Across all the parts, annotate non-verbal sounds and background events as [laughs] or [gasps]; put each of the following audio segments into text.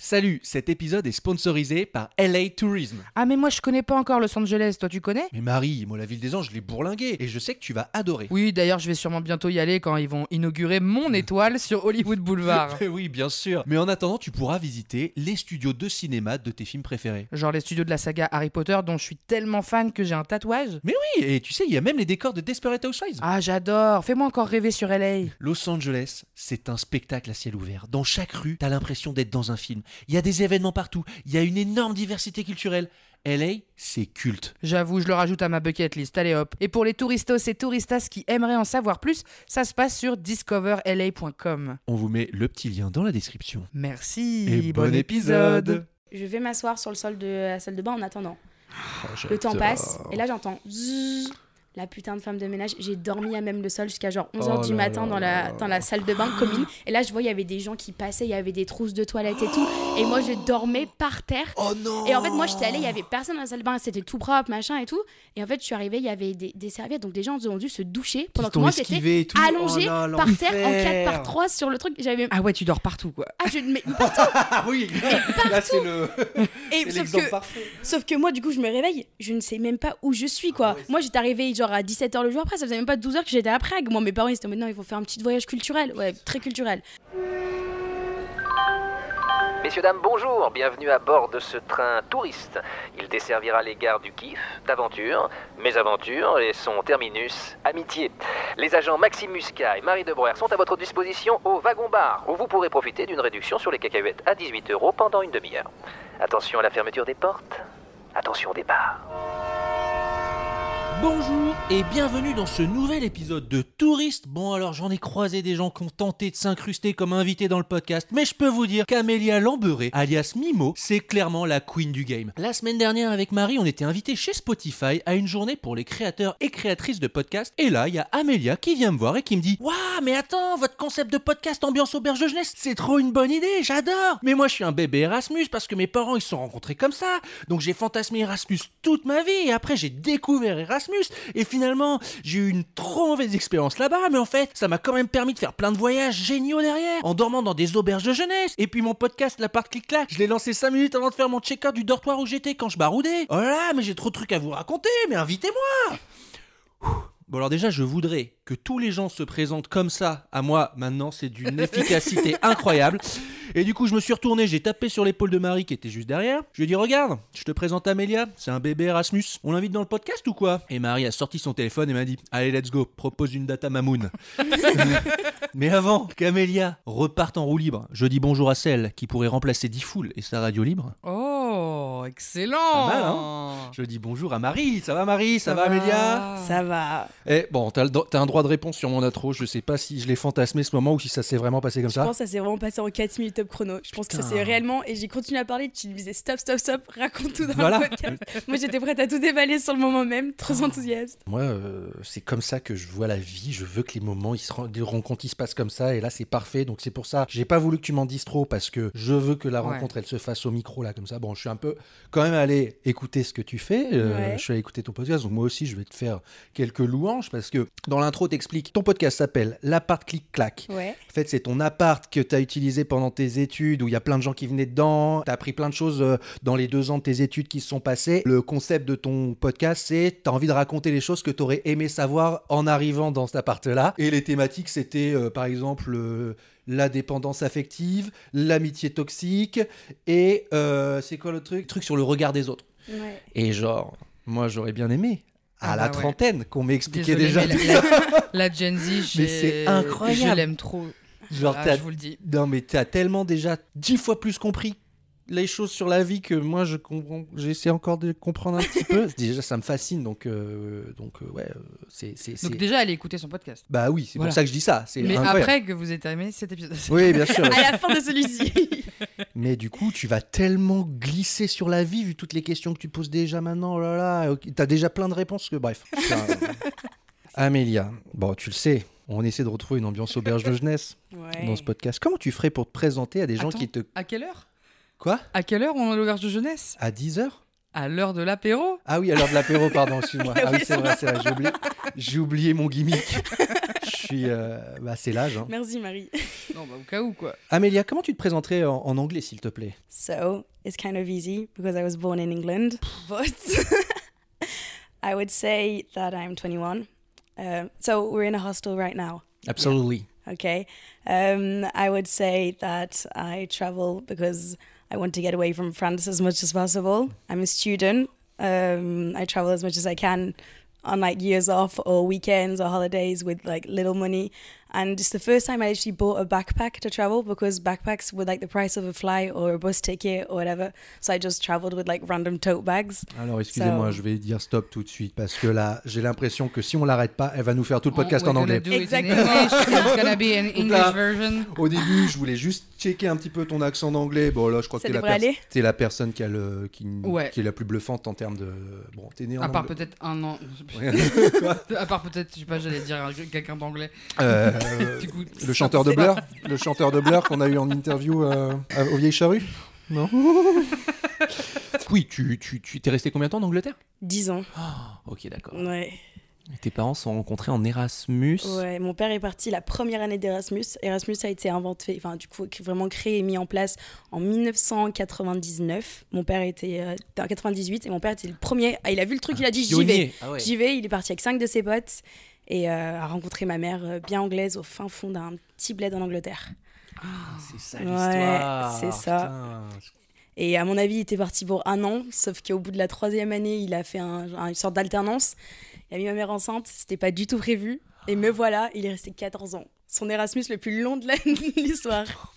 Salut, cet épisode est sponsorisé par LA Tourism. Ah mais moi je connais pas encore Los Angeles, toi tu connais? Mais Marie, moi la ville des anges, je l'ai bourlingué et je sais que tu vas adorer. Oui, d'ailleurs je vais sûrement bientôt y aller quand ils vont inaugurer mon [laughs] étoile sur Hollywood Boulevard. [laughs] oui, bien sûr. Mais en attendant, tu pourras visiter les studios de cinéma de tes films préférés. Genre les studios de la saga Harry Potter dont je suis tellement fan que j'ai un tatouage. Mais oui, et tu sais, il y a même les décors de Desperate Housewives. Ah j'adore, fais-moi encore rêver sur LA. Los Angeles, c'est un spectacle à ciel ouvert. Dans chaque rue, t'as l'impression d'être dans un film. Il y a des événements partout, il y a une énorme diversité culturelle. LA, c'est culte. J'avoue, je le rajoute à ma bucket list, allez hop. Et pour les touristos et touristas qui aimeraient en savoir plus, ça se passe sur discoverla.com. On vous met le petit lien dans la description. Merci, Et bon épisode. Je vais m'asseoir sur le sol de la salle de bain en attendant. Oh, Le temps passe et là j'entends zzzz, la putain de femme de ménage. J'ai dormi à même le sol jusqu'à genre 11h Oh du là matin là dans la, dans la salle de bain commune. Et là je vois il y avait des gens qui passaient, il y avait des trousses de toilettes et tout. Et moi je dormais par terre. Oh non Et en fait, moi, j'étais allée, il y avait personne dans la salle de bain, c'était tout propre, machin et tout. Et en fait, je suis arrivée, il y avait des, des serviettes, donc des gens ont dû se doucher pendant que moi, j'étais tout. allongée Oh là, par terre en 4 l'enfer. par 3 sur le truc. J'avais. Ah ouais, tu dors partout quoi. Ah, je. Mais, [laughs] Ah oui, là c'est le et c'est sauf que, parfait. sauf que moi, du coup, je me réveille, je ne sais même pas où je suis, quoi. moi, j'étais arrivée genre à 17h le jour après, ça faisait même pas 12h que j'étais à Prague. Moi, mes parents, ils étaient il faut faire un petit voyage culturel. Ouais, très culturel. Messieurs, dames, bonjour, bienvenue à bord de ce train touriste. Il desservira les gares du Kiff, d'Aventure, Mésaventures et son terminus, Amitié. Les agents Maxime Muscat et Marie Debreuer sont à votre disposition au wagon-bar, où vous pourrez profiter d'une réduction sur les cacahuètes à 18 euros pendant une demi-heure. Attention à la fermeture des portes, attention au départ. Bonjour et bienvenue dans ce nouvel épisode de Touriste. Bon alors j'en ai croisé des gens qui ont tenté de s'incruster comme invités dans le podcast, mais je peux vous dire qu'Amélia Lamberé, alias Mimo, c'est clairement la queen du game. La semaine dernière avec Marie, on était invités chez Spotify à une journée pour les créateurs et créatrices de podcasts, et là il y a Amélia qui vient me voir et qui me dit Waouh mais attends, votre concept de podcast ambiance auberge jeunesse, c'est trop une bonne idée, j'adore Mais moi je suis un bébé Erasmus parce que mes parents ils se sont rencontrés comme ça, donc j'ai fantasmé Erasmus toute ma vie, et après j'ai découvert Erasmus, et finalement, j'ai eu une trop mauvaise expérience là-bas, mais en fait, ça m'a quand même permis de faire plein de voyages géniaux derrière, en dormant dans des auberges de jeunesse. Et puis mon podcast, La part clic-clac, je l'ai lancé 5 minutes avant de faire mon check-out du dortoir où j'étais quand je baroudais. Oh là là, mais j'ai trop de trucs à vous raconter, mais invitez-moi Bon alors déjà, je voudrais que tous les gens se présentent comme ça à moi maintenant, c'est d'une [laughs] efficacité incroyable. Et du coup, je me suis retourné, j'ai tapé sur l'épaule de Marie qui était juste derrière. Je lui ai dit "Regarde, je te présente Amélia, c'est un bébé Erasmus. On l'invite dans le podcast ou quoi? Et Marie a sorti son téléphone et m'a dit "Allez, let's go, propose une date à Mamoun." [laughs] Mais avant qu'Amélia reparte en roue libre, je dis bonjour à celle qui pourrait remplacer Diffoul et sa radio libre. Oh, excellent. Pas mal, hein Je dis bonjour à Marie. Ça va Marie? Ça, va Amélia? Ça va. Eh bon, t'as un droit de réponse sur mon intro. Je sais pas si je l'ai fantasmé ce moment ou si ça s'est vraiment passé comme Je ça. pense que ça s'est vraiment passé en 4 minutes top chrono. Je pense que ça s'est réellement. Et j'ai continué à parler, tu me disais stop, stop, stop, raconte tout dans Voilà. le podcast. Moi, j'étais prête à tout déballer sur le moment même, trop enthousiaste. Moi, euh, c'est comme ça que je vois la vie. Je veux que les moments, ils se ren- des rencontres, ils se passent comme ça. Et là, c'est parfait. Donc c'est pour ça. J'ai pas voulu que tu m'en dises trop parce que je veux que la Ouais. rencontre, elle se fasse au micro là, comme ça. Bon, je suis un peu quand même allé écouter ce que tu fais. Euh, Ouais. Je suis allé écouter ton podcast. Donc moi aussi, je vais te faire quelques louanges parce que dans l'intro, t'expliques. Ton podcast s'appelle L'appart clic clac. Ouais. En fait, c'est ton appart que tu as utilisé pendant tes études, où il y a plein de gens qui venaient dedans. Tu as appris plein de choses euh, dans les deux ans de tes études qui se sont passées. Le concept de ton podcast, c'est tu as envie de raconter les choses que tu aurais aimé savoir en arrivant dans cet appart-là. Et les thématiques, c'était euh, par exemple euh, la dépendance affective, l'amitié toxique, et euh, c'est quoi le truc Truc sur le regard des autres. Ouais. Et genre, moi, j'aurais bien aimé. À Ah la bah ouais. trentaine, qu'on m'expliquait déjà mais la, la- [laughs] la Gen Z, j'ai- Mais c'est incroyable. Je l'aime trop. Genre, Ah, t'as- je vous le dis. Non, mais t'as tellement déjà dix fois plus compris les choses sur la vie que moi je comprends, j'essaie encore de comprendre un petit peu. [laughs] Déjà, ça me fascine, donc, euh, donc euh, ouais, euh, c'est, c'est, Donc c'est- déjà, allez écouter son podcast. Bah oui, c'est Voilà. pour ça que je dis ça. C'est Mais incroyable. après que vous ayez terminé cet épisode. Oui, bien sûr. [laughs] À la fin de celui-ci. [laughs] Mais du coup, tu vas tellement glisser sur la vie vu toutes les questions que tu poses déjà maintenant. Oh là là, t'as déjà plein de réponses que bref. Amélia, bon, tu le sais, on essaie de retrouver une ambiance auberge de jeunesse Ouais. dans ce podcast. Comment tu ferais pour te présenter à des gens Attends, qui te À quelle heure? Quoi À quelle heure on est à l'auberge de jeunesse À 10 heures À l'heure de l'apéro Ah oui, à l'heure de l'apéro, pardon, excuse-moi. [laughs] Ah oui, c'est vrai, c'est vrai, j'ai oublié, j'ai oublié mon gimmick. Je suis, euh, bah, c'est l'âge. hein. Merci Marie. Non, bah au cas où quoi. Amélia, comment tu te présenterais en, en anglais, s'il te plaît? So it's kind of easy because I was born in England, but [laughs] I would say that I'm 21. Uh, so we're in a hostel right now. Absolutely. Okay. Um, I would say that I travel because I want to get away from France as much as possible. I'm a student. Um, I travel as much as I can on like years off or weekends or holidays with like little money. And it's the first time I actually bought a backpack to travel because backpacks were like the price of a flight or a bus ticket or whatever. So I just traveled with like random tote bags. Alors, excusez-moi, So- je vais dire stop tout de suite parce que là, j'ai l'impression que si on l'arrête pas, elle va nous faire tout le podcast We're en anglais. Exactement. [laughs] Au début, je voulais juste checker un petit peu ton accent d'anglais. Bon, là, je crois Ça que t'es la, la personne qui, a le, qui, Ouais. qui est la plus bluffante en termes de. Bon, t'es né en À part peut-être un an. Ouais. [laughs] à part peut-être, je sais pas, j'allais dire un- quelqu'un d'anglais. Euh, [laughs] le chanteur de Blur, le chanteur de Blur qu'on a eu en interview euh, au Vieille Charrue Non [laughs] Oui, tu, tu, tu t'es resté combien de temps en Angleterre? 10 ans. Ok, d'accord. Ouais. Tes parents se sont rencontrés en Erasmus? Ouais, mon père est parti la première année d'Erasmus. Erasmus a été inventé, enfin du coup vraiment créé et mis en place en 1999. Mon père était euh, en 98 et mon père était le premier. Ah, il a vu le truc, il a dit j'y vais. Ah ouais. j'y vais. Il est parti avec cinq de ses potes et euh, a rencontré ma mère euh, bien anglaise au fin fond d'un petit bled en Angleterre. C'est ça Ouais, l'histoire. c'est ça. Putain. Et à mon avis, il était parti pour un an, sauf qu'au bout de la troisième année, il a fait un- un- une sorte d'alternance. Il a mis ma mère enceinte, c'était pas du tout prévu. Et me voilà, il est resté 14 ans. Son Erasmus le plus long de [laughs] l'histoire.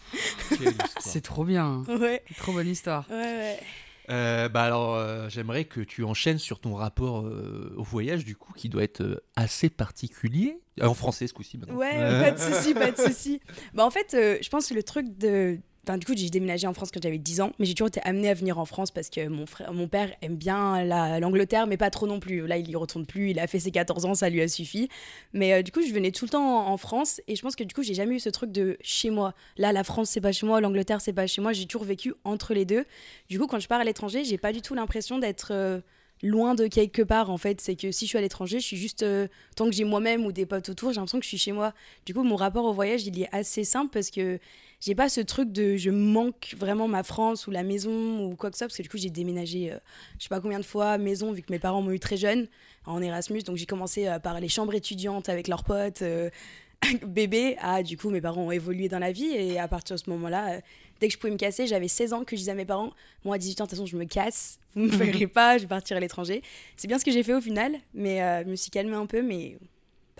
C'est trop bien. Ouais, Trop bonne histoire. ouais, ouais. Euh, bah alors, euh, j'aimerais que tu enchaînes sur ton rapport euh, au voyage, du coup, qui doit être assez particulier. En français, ce coup-ci, maintenant. Ouais, pas de souci, pas de souci. [laughs] Bah, en fait, je pense que le truc de. Du coup, j'ai déménagé en France quand j'avais 10 ans, mais j'ai toujours été amenée à venir en France parce que mon, père aime bien la- l'Angleterre, mais pas trop non plus. Là, il y retourne plus, il a fait ses 14 ans, ça lui a suffi. Mais euh, du coup, je venais tout le temps en, en France et je pense que du coup, j'ai jamais eu ce truc de chez moi. Là, la France, c'est pas chez moi, l'Angleterre, c'est pas chez moi. J'ai toujours vécu entre les deux. Du coup, quand je pars à l'étranger, j'ai pas du tout l'impression d'être. euh, loin de quelque part en fait c'est que si je suis à l'étranger je suis juste euh, tant que j'ai moi-même ou des potes autour j'ai l'impression que je suis chez moi du coup mon rapport au voyage il est assez simple parce que j'ai pas ce truc de je manque vraiment ma France ou la maison ou quoi que ce soit parce que du coup j'ai déménagé euh, je sais pas combien de fois maison vu que mes parents m'ont eu très jeune en Erasmus. Donc j'ai commencé euh, par les chambres étudiantes avec leurs potes euh, [laughs] bébé à du coup mes parents ont évolué dans la vie. Et à partir de ce moment-là dès que je pouvais me casser j'avais 16 ans que je disais à mes parents moi à 18 ans de toute façon je me casse. Vous me [laughs] verrez pas je vais partir à l'étranger c'est bien ce que j'ai fait au final mais je me suis calmée un peu mais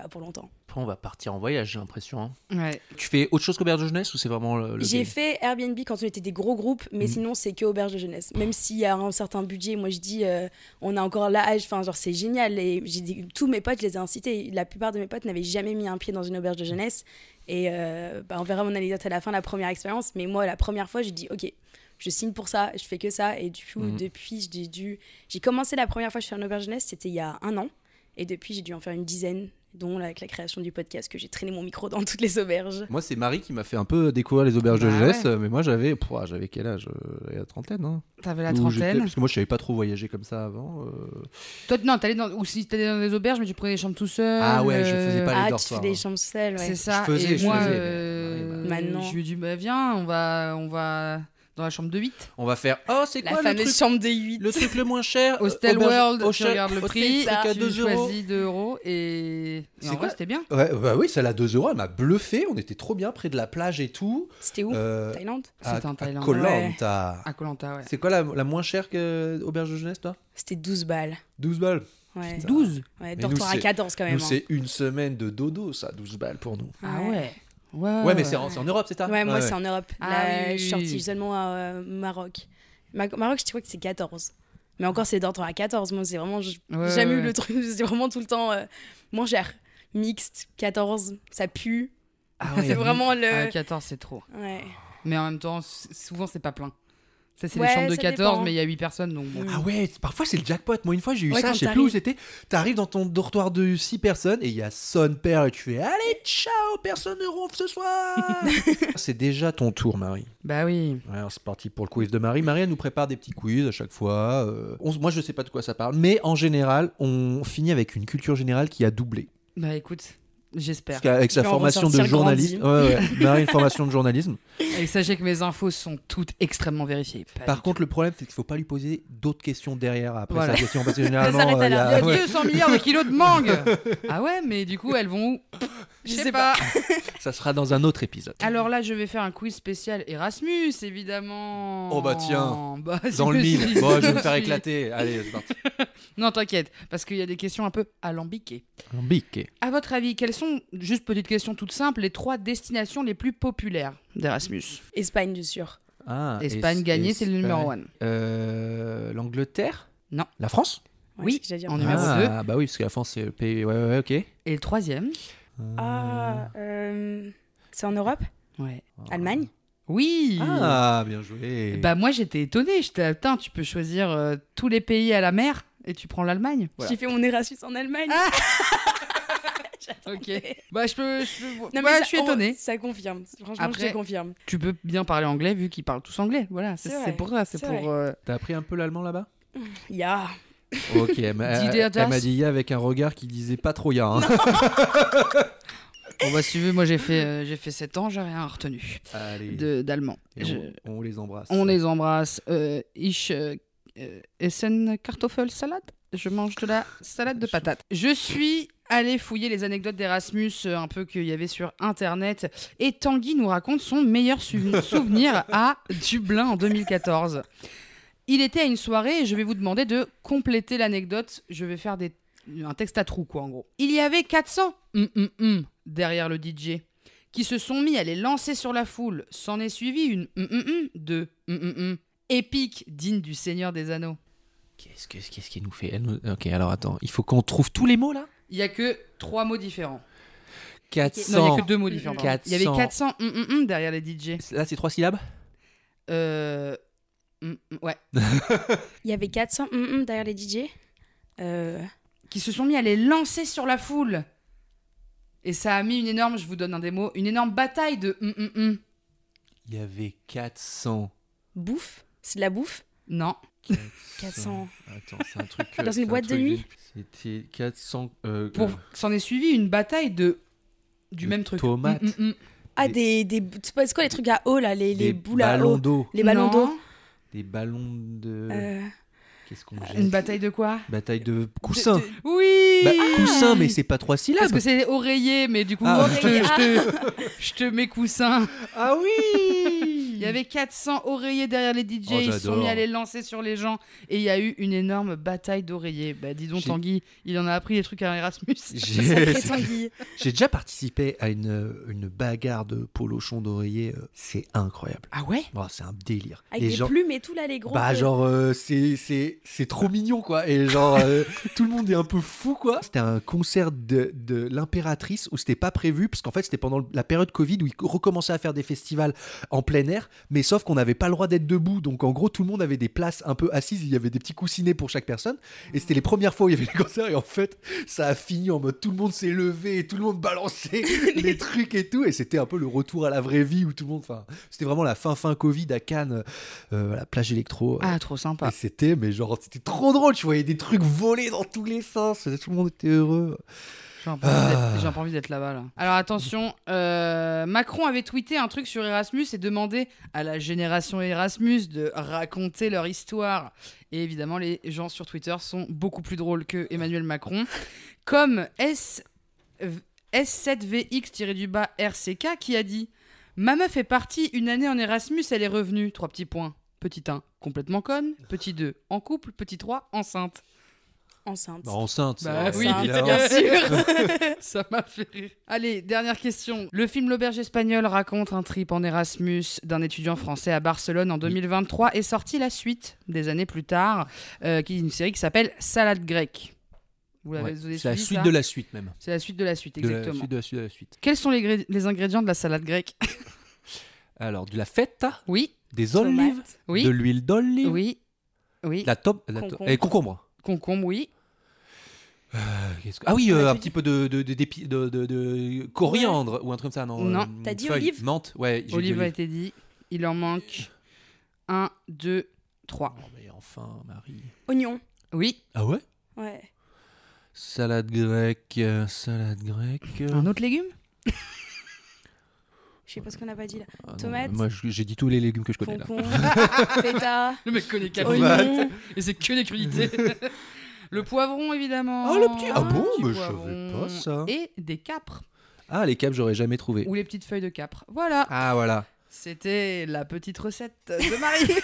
pas pour longtemps Après, on va partir en voyage, j'ai l'impression. hein. Ouais. Tu fais autre chose qu'auberge de jeunesse ou c'est vraiment le, le J'ai fait Airbnb quand on était des gros groupes, mais Mhm. sinon c'est que auberge de jeunesse. Même s'il y a un certain budget, moi je dis, euh, on a encore l'âge, enfin genre c'est génial. Et j'ai dit, tous mes potes, je les ai incités. La plupart de mes potes n'avaient jamais mis un pied dans une auberge de jeunesse. Et euh, bah, on verra mon anecdote à la fin, la première expérience. Mais moi, la première fois, j'ai dit, ok, je signe pour ça, je fais que ça. Et du coup, Mhm. depuis, j'ai dû, j'ai commencé la première fois que je fais une auberge de jeunesse, c'était il y a un an. Et depuis, j'ai dû en faire une dizaine, dont avec la création du podcast que j'ai traîné mon micro dans toutes les auberges. Moi, c'est Marie qui m'a fait un peu découvrir les auberges de Bah jeunesse, ouais. mais moi, j'avais, j'avais quel âge Euh, La trentaine, hein T'avais la trentaine. Parce que moi, je savais pas trop voyager comme ça avant. euh. Toi, non, t'allais dans, ou si t'allais dans des auberges, mais tu prenais des chambres tout seul. Ah ouais, je euh, faisais pas les Ah, tu fais des hein. chambres seules, ouais. C'est ça. Je faisais, et je moi, faisais, euh, Ouais, bah. Maintenant. je lui ai dit, bah, viens, on va, on va dans la chambre de 8. On va faire. Oh, c'est La quoi le fameuse truc, chambre des 8. le truc le moins cher [laughs] Hostel Auberge- World, tu Hostel- regardes le prix, c'est qu'à tu 2 euros. choisis 2 euros et, et C'est en quoi vrai, c'était bien. Ouais, bah oui, celle à 2 euros, elle m'a bluffé. On était trop bien près de la plage et tout. C'était où Euh, Thaïlande à, C'était en à Thaïlande. Koh Ouais. Lanta. À Colanta, ouais. C'est quoi la, la moins chère que auberge de jeunesse, toi? C'était 12 balles. 12 balles? Ouais, 12 ouais dortoir à c'est- 14 quand même. Hein. c'est une semaine de dodo, ça, 12 balles pour nous. Ah ouais. Ouais, Ouais, mais c'est en, Europe, c'est ça? Ouais, moi c'est en Europe. Ah Là, oui, je suis sortie seulement à euh, Maroc. Ma- Maroc, je crois que c'est 14. Mais encore, c'est d'ordre à 14. Moi, c'est vraiment. J'ai Ouais, jamais ouais. eu le truc. [laughs] C'est vraiment tout le temps euh, moins cher. Mixte, 14, ça pue. Ah [laughs] c'est vraiment le. Ah, 14, c'est trop. Ouais. Mais en même temps, souvent, c'est pas plein. Ça, c'est Ouais, les chambres de ça 14, dépend. mais il y a 8 personnes, donc bon. Ah ouais, parfois c'est le jackpot. Moi, une fois, j'ai eu Ouais, ça, je sais plus où t'arrives. c'était. T'arrives dans ton dortoir de 6 personnes et il y a son père et tu fais Allez, ciao, personne ne ronfle ce soir. [laughs] c'est déjà ton tour, Marie. Bah oui. Ouais, alors c'est parti pour le quiz de Marie. Marie, elle nous prépare des petits quiz à chaque fois. Euh, on- moi, je sais pas de quoi ça parle, mais en général, on finit avec une culture générale qui a doublé. Bah écoute, j'espère. Qu'avec sa formation de journaliste, ouais, ouais, [laughs] Marie, une formation de journalisme. Et sachez que mes infos sont toutes extrêmement vérifiées. Pas Par contre, le problème, c'est qu'il faut pas lui poser d'autres questions derrière après Voilà. sa question, parce que [laughs] généralement, s'arrête à euh, il y là. a- Il y a [laughs] ouais. 200 milliards de kilos de mangue Ah ouais, mais du coup, elles vont où? Je sais pas. [laughs] ça sera dans un autre épisode. Alors là, je vais faire un quiz spécial Erasmus, évidemment. Oh bah tiens, Bah, Dans le si, mille. Bon, je vais me faire éclater. Allez, c'est parti. [laughs] Non, t'inquiète, parce qu'il y a des questions un peu alambiquées. Lambiqué. À votre avis, quelles sont, juste petite question toute simple, les trois destinations les plus populaires d'Erasmus? Espagne, je suis sûre. Ah, Espagne es- gagnée, c'est le numéro 1. Euh, L'Angleterre? Non. La France? Oui, en numéro Ah, bah oui, parce que la France, c'est le pays. Ouais, ouais, ouais, ok. Et le troisième? Ah, euh, c'est en Europe Ouais. Allemagne Oui Ah, bien joué. Bah moi j'étais étonnée, j'étais putain, tu peux choisir euh, tous les pays à la mer et tu prends l'Allemagne. Voilà. J'ai fait mon Erasmus en Allemagne. [laughs] Ok. Bah je peux, je, peux- Non, mais ouais, ça- je suis étonnée. Ça confirme. Franchement, Après- je te confirme. Tu peux bien parler anglais vu qu'ils parlent tous anglais. Voilà, c'est C'est c'est vrai, pour ça, c'est c'est pour. euh, T'as appris un peu l'allemand là-bas? Ya. Ok, elle m'a dit ya avec un regard qui disait pas trop ya. hein. On va suivre. Moi j'ai fait, euh, j'ai fait 7 ans, j'ai rien retenu d'allemand. Je- on, on les embrasse. On les embrasse. Euh, ich euh, essen Kartoffelsalat. Je mange de la salade de patates. Je suis allé fouiller les anecdotes d'Erasmus un peu qu'il y avait sur internet et Tanguy nous raconte son meilleur souvenir à Dublin en 2014. Il était à une soirée et je vais vous demander de compléter l'anecdote. Je vais faire des, un texte à trous quoi en gros. Il y avait 400 hum, hum, hum derrière le DJ qui se sont mis à les lancer sur la foule. S'en est suivi une hum, hum, hum de épique digne du Seigneur des Anneaux. Qu'est-ce que- qu'est-ce qu'elle nous fait nous- Ok, alors attends, il faut qu'on trouve tous les mots là? Il y a que trois mots différents. 400. Non, il y a que deux mots différents. Il y avait 400. 400 hum, hum, hum derrière les DJ. Là, c'est trois syllabes? Euh, hum, hum, ouais. [laughs] Il y avait 400 hum, hum derrière les DJ. Euh, Qui se sont mis à les lancer sur la foule. Et ça a mis une énorme, je vous donne un des mots, une énorme bataille de hum. Il y avait 400. bouffe? C'est de la bouffe? Non. 400. Attends, c'est un truc. [laughs] euh, Dans c'est une un boîte de nuit? C'était 400. euh, Pour euh, s'en est suivi une bataille de du De même truc. tomates. Ah, Des- des. c'est quoi les trucs à eau là Les, les boules à ballons eau d'eau. Les ballons d'eau Des ballons de. Euh, Qu'est-ce qu'on Une jette bataille de quoi? Bataille de coussins. de- Oui Bah, coussin, mais c'est pas trois syllabes. Parce que c'est oreiller, mais du coup, Ah. je, te, je, te, je te mets coussin. Ah oui Il y avait 400 oreillers derrière les DJ, Oh, ils se sont mis à les lancer sur les gens, et il y a eu une énorme bataille d'oreillers. Bah dis donc J'ai- Tanguy, il en a appris des trucs à Erasmus. J'ai [laughs] Sacré Tanguy. j'ai déjà participé à une, une bagarre de polochon d'oreiller. euh, C'est incroyable. Ah ouais? Oh, c'est un délire. Avec Les des gens- plumes et tout là, les gros. Bah euh, genre euh, c'est c'est c'est trop mignon quoi et genre euh, [laughs] tout le monde est un peu fou quoi. C'était un concert de, de l'impératrice où c'était pas prévu parce qu'en fait c'était pendant la période Covid où ils recommençaient à faire des festivals en plein air mais sauf qu'on n'avait pas le droit d'être debout donc en gros tout le monde avait des places un peu assises il y avait des petits coussinets pour chaque personne et c'était les premières fois où il y avait les concerts et en fait ça a fini en mode tout le monde s'est levé et tout le monde balançait [laughs] les trucs et tout et c'était un peu le retour à la vraie vie où tout le monde enfin c'était vraiment la fin fin Covid à Cannes euh, à la plage électro Ah, trop sympa. et c'était, mais genre, c'était trop drôle. Tu voyais des trucs voler dans tous les sens. Tout le monde était heureux. J'ai envie Ah. peu envie d'être là-bas. Là. Alors attention, euh, Macron avait tweeté un truc sur Erasmus et demandé à la génération Erasmus de raconter leur histoire. Et évidemment, les gens sur Twitter sont beaucoup plus drôles que Emmanuel Macron. Comme S, S7VX-du-bas RCK qui a dit Ma meuf est partie une année en Erasmus, elle est revenue. Trois petits points. Petit 1, complètement conne. Petit 2, en couple. Petit 3, enceinte. Enceinte. Bah, enceinte. Bah ça, oui, évidemment. bien sûr. [laughs] [laughs] Ça m'a fait rire. Allez, dernière question. Le film L'Auberge espagnole raconte un trip en Erasmus d'un étudiant français à Barcelone en 2023 et sorti la suite des années plus tard, euh, qui est une série qui s'appelle Salade grecque. Vous l'avez Ouais, vous avez C'est la suite ça de la suite même. C'est la suite de la suite, De la exactement. suite de la suite de la suite. Quels sont les, gré- les ingrédients de la salade grecque [laughs] Alors, de la feta, Oui, des Tomate. olives, oui, de l'huile d'olive, oui, oui. la top, la to- Concombre. et concombre. Concombre, oui. Euh, que- Ah oui, On euh, a un petit peu de, de, de, d'épi- de, de- de coriandre ou un truc comme ça, non Non. euh, T'as dit feuille, olive Menthe, ouais. dit Olive a olive. été dit. Il en manque un, deux, trois. Oh, mais enfin, Marie. Oignon. Oui. Ah ouais? Ouais. Salade grecque, salade grecque. Un autre légume? [laughs] Je sais pas ce qu'on a pas dit là. ah non, tomate. Moi, j'ai dit tous les légumes que je connais là. Concombre. [laughs] feta. Le mec connaît quatre. Et c'est que des crudités. [laughs] Le poivron, évidemment. Ah, le petit- ah bon, petit mais je savais poivron. pas ça. Et des capres. Ah, les capes, j'aurais jamais trouvé. Ou les petites feuilles de capre. Voilà. Ah, voilà. C'était la petite recette de Marie. [laughs]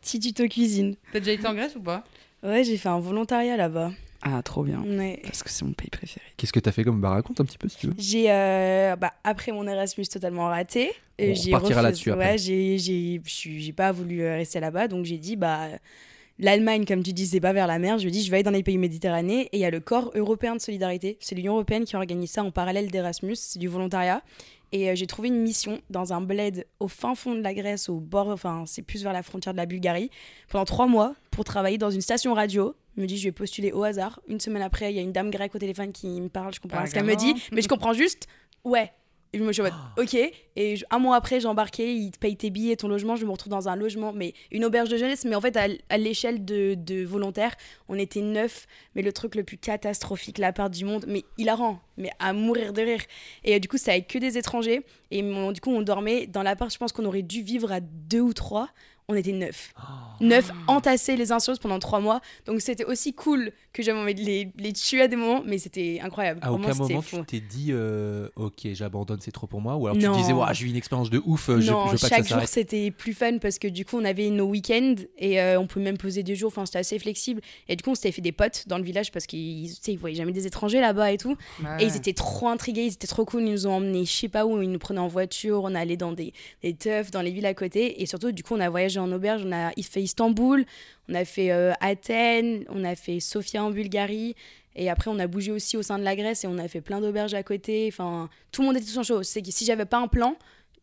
Petit tuto cuisine. T'as déjà été en Grèce ou pas? Ouais, j'ai fait un volontariat là-bas. Ah, trop bien. Ouais. Parce que c'est mon pays préféré. Qu'est-ce que t'as fait comme Bah, raconte un petit peu si tu veux. J'ai, euh, bah, après mon Erasmus totalement raté, euh, j'ai repartira là-dessus après. Ouais, j'ai, j'ai, j'ai pas voulu euh, rester là-bas, donc j'ai dit, bah, l'Allemagne, comme tu dis, c'est pas vers la mer. Je dis, je vais aller dans les pays méditerranéens et il y a le corps européen de solidarité. C'est l'Union européenne qui organise ça en parallèle d'Erasmus, c'est du volontariat. Et euh, j'ai trouvé une mission dans un bled au fin fond de la Grèce, au bord, enfin, c'est plus vers la frontière de la Bulgarie, pendant trois mois pour travailler dans une station radio. Je me dis, je vais postuler au hasard. Une semaine après, il y a une dame grecque au téléphone qui me parle, je comprends Ah, ce qu'elle me dit, mais je comprends juste, ouais. Et je suis en mode, ok. Et je- un mois après, j'ai embarqué, ils te payent tes billets, ton logement. Je me retrouve dans un logement, mais une auberge de jeunesse. Mais en fait, à, l'échelle de, de volontaires, on était neuf. Mais le truc le plus catastrophique, la part du monde, mais hilarant, mais à mourir de rire. Et euh, du coup, c'était avec que des étrangers. Et du coup, on dormait dans l'appart. Je pense qu'on aurait dû vivre à deux ou trois. On était neuf. [gasps] Neuf entassés les uns sur les autres pendant trois mois. Donc c'était aussi cool que j'avais envie de les, les tuer à des moments, mais c'était incroyable. À Vraiment, aucun moment fou. tu t'es dit, euh, ok, j'abandonne, c'est trop pour moi Ou alors tu Non. disais, Ouah, j'ai eu une expérience de ouf, euh, je, non, je veux pas que chaque ça jour c'était plus fun parce que du coup on avait nos week-ends et euh, on pouvait même poser des jours, enfin c'était assez flexible. Et du coup on s'était fait des potes dans le village parce qu'ils tu sais, ils voyaient jamais des étrangers là-bas et tout. Et ils étaient trop intrigués, ils étaient trop cool, ils nous ont emmenés je sais pas où, ils nous prenaient en voiture, on allait dans des, des teufs, dans les villes à côté. Et surtout du coup on a voyagé en auberge, on a fait Istanbul, on a fait euh, Athènes, on a fait Sofia en Bulgarie. Et après, on a bougé aussi au sein de la Grèce et on a fait plein d'auberges à côté. Enfin, tout le monde était tout en chaud. C'est que si j'avais pas un plan,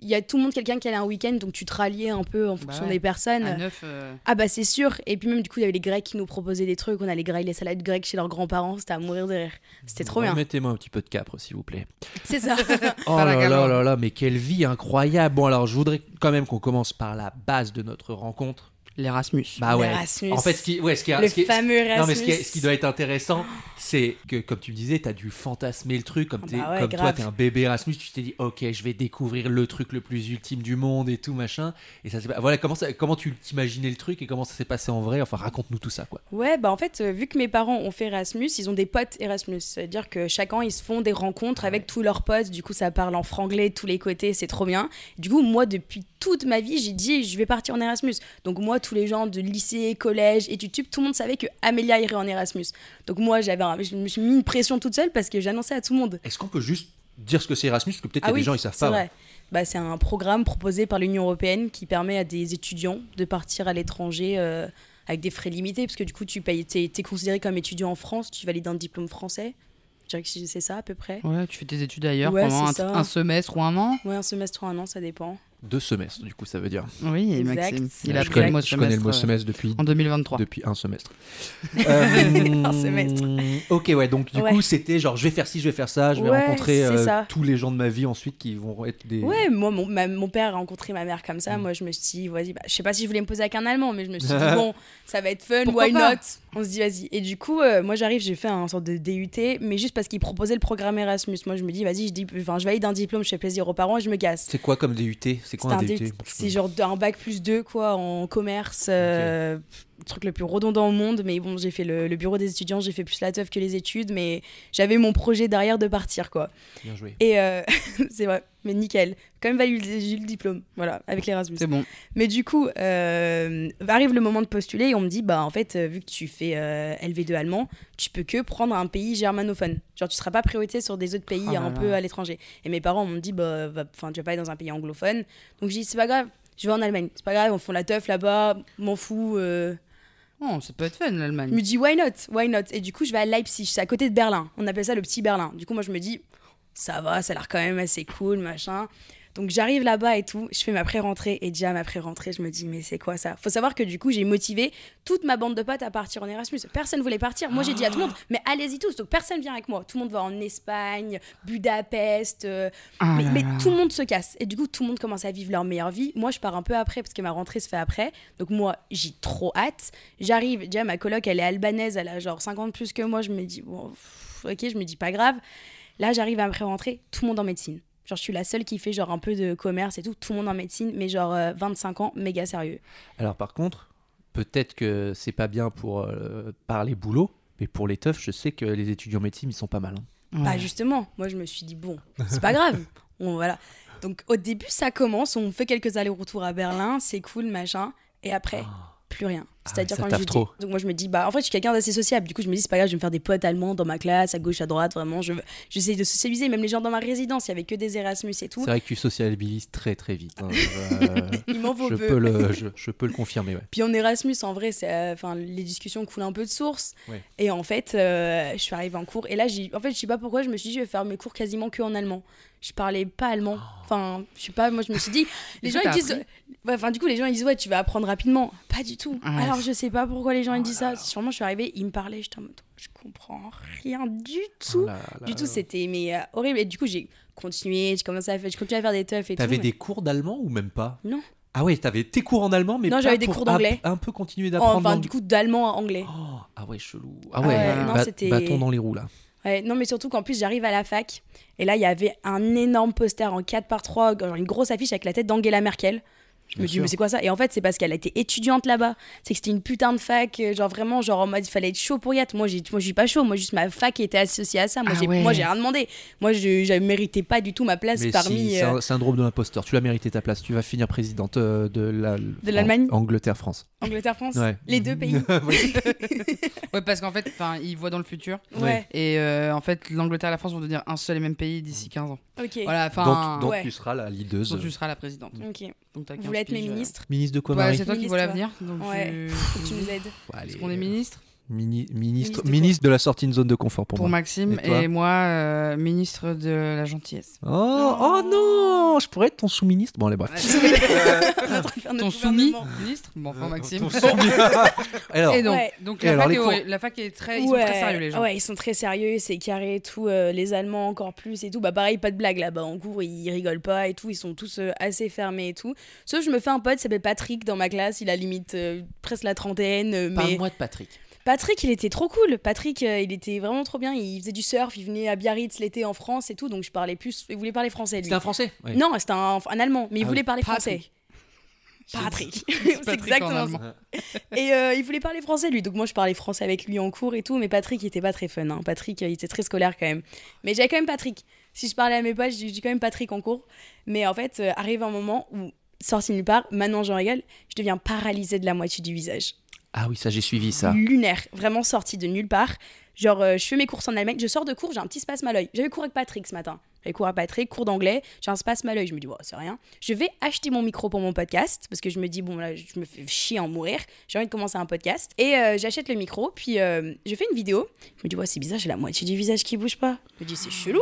il y a tout le monde, quelqu'un qui allait un week-end, donc tu te ralliais un peu en fonction ouais. des personnes. À neuf. euh, Ah bah c'est sûr. Et puis même du coup, il y avait les Grecs qui nous proposaient des trucs. On allait griller les salades grecques chez leurs grands-parents. C'était à mourir de rire. C'était trop bien. Mettez-moi un petit peu de capre, s'il vous plaît. C'est ça. [laughs] Oh là là là là, mais quelle vie incroyable. Bon, alors je voudrais quand même qu'on commence par la base de notre rencontre. L'Erasmus. Bah ouais. L'Erasmus. En fait, ce qui, ouais, ce qui, le ce qui- fameux Erasmus. Non, mais ce qui, est- ce qui doit être intéressant, c'est que, comme tu disais, t'as dû fantasmer le truc. Comme, Ah t'es- bah ouais, comme toi, t'es un bébé Erasmus, tu t'es dit, ok, je vais découvrir le truc le plus ultime du monde et tout, machin. Et ça Voilà, comment, ça- comment tu t'imaginais le truc et comment ça s'est passé en vrai? Enfin, raconte-nous tout ça, quoi. Ouais, bah en fait, euh, vu que mes parents ont fait Erasmus, ils ont des potes Erasmus. C'est-à-dire que chaque an, ils se font des rencontres avec tous leurs potes. Du coup, ça parle en franglais de tous les côtés, c'est trop bien. Du coup, moi, depuis toute ma vie, j'ai dit, je vais partir en Erasmus. Donc moi, tous les gens de lycée, collège, études, tout le monde savait que Amélia irait en Erasmus. Donc moi, j'avais, un- je me suis mis une pression toute seule parce que j'annonçais à tout le monde. Est-ce qu'on peut juste dire ce que c'est Erasmus Parce que peut-être Ah y a oui, des gens, ils savent c'est pas. vrai. Bah, c'est un programme proposé par l'Union européenne qui permet à des étudiants de partir à l'étranger euh, avec des frais limités, parce que du coup, tu payes, t'es, t'es considéré comme étudiant en France, tu valides un diplôme français. Je dirais que c'est ça à peu près. Ouais, tu fais tes études ailleurs Ouais, pendant un, un semestre ou un an? Ouais, un semestre ou un an, ça dépend. Deux semestres, du coup, ça veut dire. Oui, et Exact. Maxime. Il Ouais, a je, pris connais, le mot je connais le mot semestre, semestre depuis, euh, en 2023. depuis un semestre. [laughs] Euh, Un semestre. Ok, ouais, donc du Ouais. coup, c'était genre, je vais faire ci, je vais faire ça, je vais Ouais, rencontrer euh, tous les gens de ma vie ensuite qui vont être des. Ouais, moi, mon, ma- mon père a rencontré ma mère comme Mm. ça. Moi, je me suis dit, vas-y, bah, je sais pas si je voulais me poser avec un Allemand, mais je me suis dit, [laughs] bon, ça va être fun, Pourquoi why pas not? On se dit, vas-y. Et du coup, euh, moi, j'arrive, j'ai fait un sorte de DUT, mais juste parce qu'ils proposaient le programme Erasmus. Moi, je me dis, vas-y, je, dis, enfin, je valide un diplôme, je fais plaisir aux parents et je me casse. C'est quoi comme DUT C'est quoi un un DUT DUT, C'est genre un bac plus 2, quoi, en commerce. euh, truc le plus redondant au monde, mais bon, j'ai fait le, le bureau des étudiants, j'ai fait plus la teuf que les études, mais j'avais mon projet derrière de partir, quoi. Bien joué. Et euh, [laughs] c'est vrai, mais nickel. Quand même, valu- j'ai eu le diplôme, voilà, avec l'Erasmus. C'est bon. Mais du coup, euh, arrive le moment de postuler et on me dit, bah en fait, euh, vu que tu fais euh, LV2 allemand, tu peux que prendre un pays germanophone. Genre, tu seras pas priorité sur des autres pays Oh là un là. peu à l'étranger. Et mes parents m'ont dit, bah, enfin, tu vas pas aller dans un pays anglophone. Donc j'ai dit, c'est pas grave, je vais en Allemagne. C'est pas grave, on fait la teuf là-bas, m'en fous. euh. Oh, ça peut être fun, l'Allemagne. Je me dis, why not, why not? Et du coup, je vais à Leipzig, c'est à côté de Berlin. On appelle ça le petit Berlin. Du coup, moi, je me dis, ça va, ça a l'air quand même assez cool, machin. Donc j'arrive là-bas et tout, je fais ma pré-rentrée et déjà ma pré-rentrée, je me dis mais c'est quoi ça? Faut savoir que du coup j'ai motivé toute ma bande de potes à partir en Erasmus. Personne voulait partir. Moi j'ai dit à tout le monde mais allez-y tous. Donc personne vient avec moi. Tout le monde va en Espagne, Budapest, euh, Ah mais, là mais là. tout le monde se casse. Et du coup tout le monde commence à vivre leur meilleure vie. Moi je pars un peu après parce que ma rentrée se fait après. Donc moi j'ai trop hâte. J'arrive, déjà ma coloc elle est albanaise, elle a genre 50 plus que moi. Je me dis bon pff, ok, je me dis pas grave. Là j'arrive à me pré-rentrer, tout le monde en médecine. Genre, je suis la seule qui fait genre un peu de commerce et tout, tout le monde en médecine, mais genre euh, 25 ans, méga sérieux. Alors par contre, peut-être que c'est pas bien pour euh, parler boulot, mais pour les teufs, je sais que les étudiants médecine, ils sont pas mal. hein. Bah justement, moi je me suis dit bon, c'est pas grave. [laughs] On, voilà. Donc au début ça commence, on fait quelques allers-retours à Berlin, c'est cool machin, et après plus rien. C'est-à-dire Ah, quand je dis- trop. donc moi je me dis bah en fait je suis quelqu'un d'assez sociable. Du coup je me dis c'est pas grave, je vais me faire des potes allemands dans ma classe, à gauche à droite, vraiment je j'essaie de socialiser même les gens dans ma résidence, il y avait que des Erasmus et tout. C'est vrai que tu sociabilises très très vite. hein. [laughs] Euh, Il m'en faut je, peu. peux le, je, je peux le confirmer. Ouais. Puis en Erasmus, en vrai, c'est, euh, enfin, les discussions coulent un peu de source. Ouais. Et en fait, euh, je suis arrivée en cours. Et là, j'ai, en fait, je sais pas pourquoi, je me suis dit, je vais faire mes cours quasiment que en allemand. Je parlais pas allemand. Enfin, je sais pas, moi, je me suis dit, [laughs] les gens ils disent, ouais, enfin, du coup, les gens ils disent, ouais, tu vas apprendre rapidement. Pas du tout. Ouais. Alors, je sais pas pourquoi les gens ils disent ça. Sûrement, je suis arrivée, ils me parlaient, j'étais en mode, je comprends rien du tout. Oh là là. Du tout, c'était mais euh, horrible. Et du coup, j'ai continué, j'ai commencé à faire, j'ai continué à faire des teufs et tout. T'avais mais- des cours d'allemand ou même pas? Non. Ah ouais, t'avais tes cours en allemand, mais Non, j'avais des cours d'anglais. Un, peu continuer d'apprendre. Enfin, du coup, d'allemand à anglais. Oh, ah ouais, chelou. Ah Ah ouais, non, bâton dans les roues là. Ouais, non, mais surtout qu'en plus, j'arrive à la fac. Et là, il y avait un énorme poster en 4 par 3 genre une grosse affiche avec la tête d'Angela Merkel. Je me dis, mais c'est quoi ça? Et en fait, c'est parce qu'elle a été étudiante là-bas. C'est que c'était une putain de fac, euh, genre vraiment, genre en mode, il fallait être chaud pour y être. Moi, j'ai- moi, je suis pas chaud. Moi, juste ma fac était associée à ça. Moi, Ah j'ai ouais. moi, j'ai rien demandé. Moi, je, méritais pas du tout ma place Mais parmi. si, c'est euh, un syndrome de l'imposteur. Tu l'as mérité ta place. Tu vas finir présidente euh, de la- l'Allemagne Angleterre-France. Angleterre-France, Ouais. les deux pays. [laughs] [laughs] Ouais, parce qu'en fait, enfin, ils voient dans le futur. ouais, Et euh, en fait, l'Angleterre et la France vont devenir un seul et même pays d'ici 15 ans. ok. Voilà, enfin. donc donc ouais. tu seras la leaduse. donc tu seras la présidente. Ok. Donc Vous 15 voulez être mes euh. ministres Ministre de quoi, Ouais, Marie c'est toi qui vois l'avenir. Donc Ouais. tu- Faut que tu nous aides. Est-ce qu'on est ministre mini- ministre, Ministre de ministre de la sortie de zone de confort pour, Pour moi. Maxime Et moi, euh, ministre de la gentillesse. Oh, oh non, je pourrais être ton sous-ministre. Bon, allez, bref. [laughs] Ton soumis ministre Bon, enfin, Maxime. [laughs] Alors, Et donc, Ouais. donc Et la, alors, fac est, cours ouais, la fac est très. Ils sont très sérieux, les gens. Ouais, ils sont très sérieux, c'est carré et tout. euh, les Allemands encore plus et tout. Bah pareil, pas de blague là-bas. En cours, ils rigolent pas et tout. Ils sont tous euh, assez fermés et tout. Sauf je me fais un pote, il s'appelle Patrick dans ma classe. Il a limite euh, presque la trentaine. euh, mais parle-moi de Patrick. Patrick, il était trop cool. Patrick, euh, il était vraiment trop bien. Il faisait du surf, il venait à Biarritz l'été en France et tout. Donc je parlais plus. Il voulait parler français lui. C'était un français Ouais. Non, c'était un, un allemand, mais il Ah voulait oui. parler français. Patrick. [laughs] C'est exactement ça. Et euh, il voulait parler français, lui. Donc moi, je parlais français avec lui en cours et tout. Mais Patrick, il était pas très fun. hein. Patrick, euh, il était très scolaire quand même. Mais j'avais quand même Patrick. Si je parlais à mes potes, je dis je dis quand même Patrick en cours. Mais en fait, euh, arrive un moment où, sorti nulle part, maintenant j'en rigole, je deviens paralysée de la moitié du visage. Ah oui, ça j'ai suivi ça. Lunaire, vraiment sorti de nulle part. Genre, euh, je fais mes courses en Allemagne, je sors de cours, j'ai un petit spasme à l'œil. J'avais cours avec Patrick ce matin. J'avais cours avec Patrick, cours d'anglais, j'ai un spasme à l'œil. Je me dis, c'est rien. Je vais acheter mon micro pour mon podcast parce que je me dis, bon, là, je me fais chier en mourir. J'ai envie de commencer un podcast. Et euh, j'achète le micro, puis euh, je fais une vidéo. Je me dis, ouais, c'est bizarre, j'ai la moitié du visage qui bouge pas. Je me dis, c'est chelou.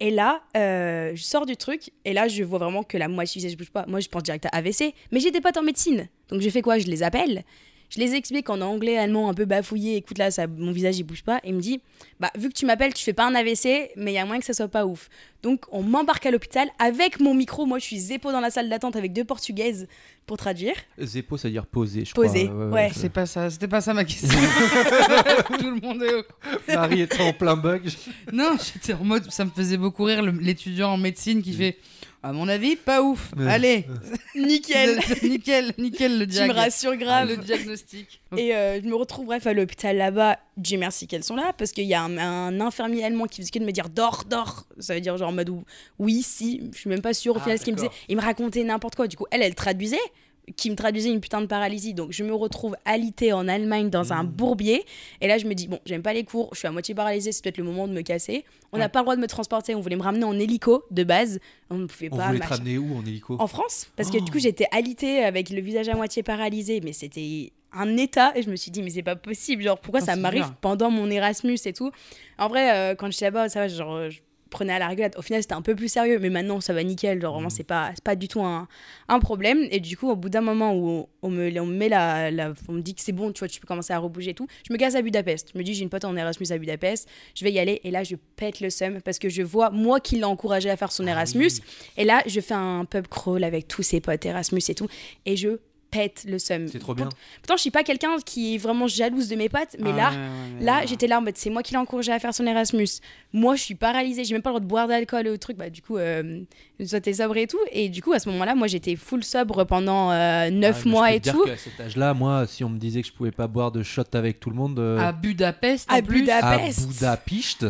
Et là, je sors du truc, et là, je vois vraiment que la moitié du visage bouge pas. Moi, je pense direct à AVC. Mais j'ai des potes en médecine. Donc, je fais quoi? Je les appelle. Je les explique en anglais, allemand, un peu bafouillé. Écoute, là, ça, mon visage, il bouge pas. Et il me dit Bah, vu que tu m'appelles, tu fais pas un AVC, mais il y a moyen que ça soit pas ouf. Donc, on m'embarque à l'hôpital avec mon micro. Moi, je suis zépo dans la salle d'attente avec deux portugaises pour traduire. Zépo, ça veut dire poser, je Poser, crois. ouais. C'est pas ça, c'était pas ça ma question. [laughs] [laughs] Tout le monde est au Marie était en plein bug. Non, j'étais en mode, ça me faisait beaucoup rire l'étudiant en médecine qui fait À mon avis, pas ouf. Ouais. Allez, [laughs] Nickel. [laughs] nickel, nickel le Tu diag- me rassures grave. le diagnostic. Et euh, je me retrouve bref à l'hôpital là-bas. Dieu merci qu'elles sont là parce qu'il y a un, un infirmier allemand qui faisait que de me dire dors, dors. Ça veut dire genre en mode oui, si. Je suis même pas sûre au Ah, final ce qu'il me disait. Il me racontait n'importe quoi. Du coup, elle, elle traduisait qui me traduisait une putain de paralysie. Donc je me retrouve alitée en Allemagne dans Mmh. un bourbier. Et là, je me dis, bon, j'aime pas les cours, je suis à moitié paralysée, c'est peut-être le moment de me casser. On n'a Ouais. pas le droit de me transporter, on voulait me ramener en hélico de base. On ne pouvait On pas. voulait te ramener où en hélico? En France, parce que du Oh. coup j'étais alitée avec le visage à moitié paralysé, mais c'était un état et je me suis dit mais c'est pas possible, genre pourquoi Oh, ça m'arrive pendant mon Erasmus et tout? En vrai, euh, quand j'étais là-bas, ça va, genre je prenais à la rigolade. Au final c'était un peu plus sérieux, mais maintenant ça va nickel, genre Mm. vraiment c'est pas pas du tout un, un problème. Et du coup au bout d'un moment où on me, on me met la, la- on me dit que c'est bon, tu vois, tu peux commencer à rebouger et tout, je me casse à Budapest. Je me dis j'ai une pote en Erasmus à Budapest, je vais y aller et là je pète le seum parce que je vois moi qui l'ai encouragé à faire son Ah Erasmus. Et là, je fais un pub crawl avec tous ses potes Erasmus et tout. Et je pète le seum. C'est trop bien. Pourtant, je suis pas quelqu'un qui est vraiment jalouse de mes potes, mais Ah là, ouais, ouais, mais là, j'étais là en mode c'est moi qui l'ai encouragé à faire son Erasmus. Moi, je suis paralysée, j'ai même pas le droit de boire d'alcool ou truc. Bah, du coup, euh, soit t'es sobre et tout. Et du coup, à ce moment-là, moi, j'étais full sobre pendant euh, 9 Ah, mais je mois peux et te dire tout. qu'à cet âge-là, moi, si on me disait que je pouvais pas boire de shot avec tout le monde, euh, À Budapest, À en plus. Budapest. à Budapest.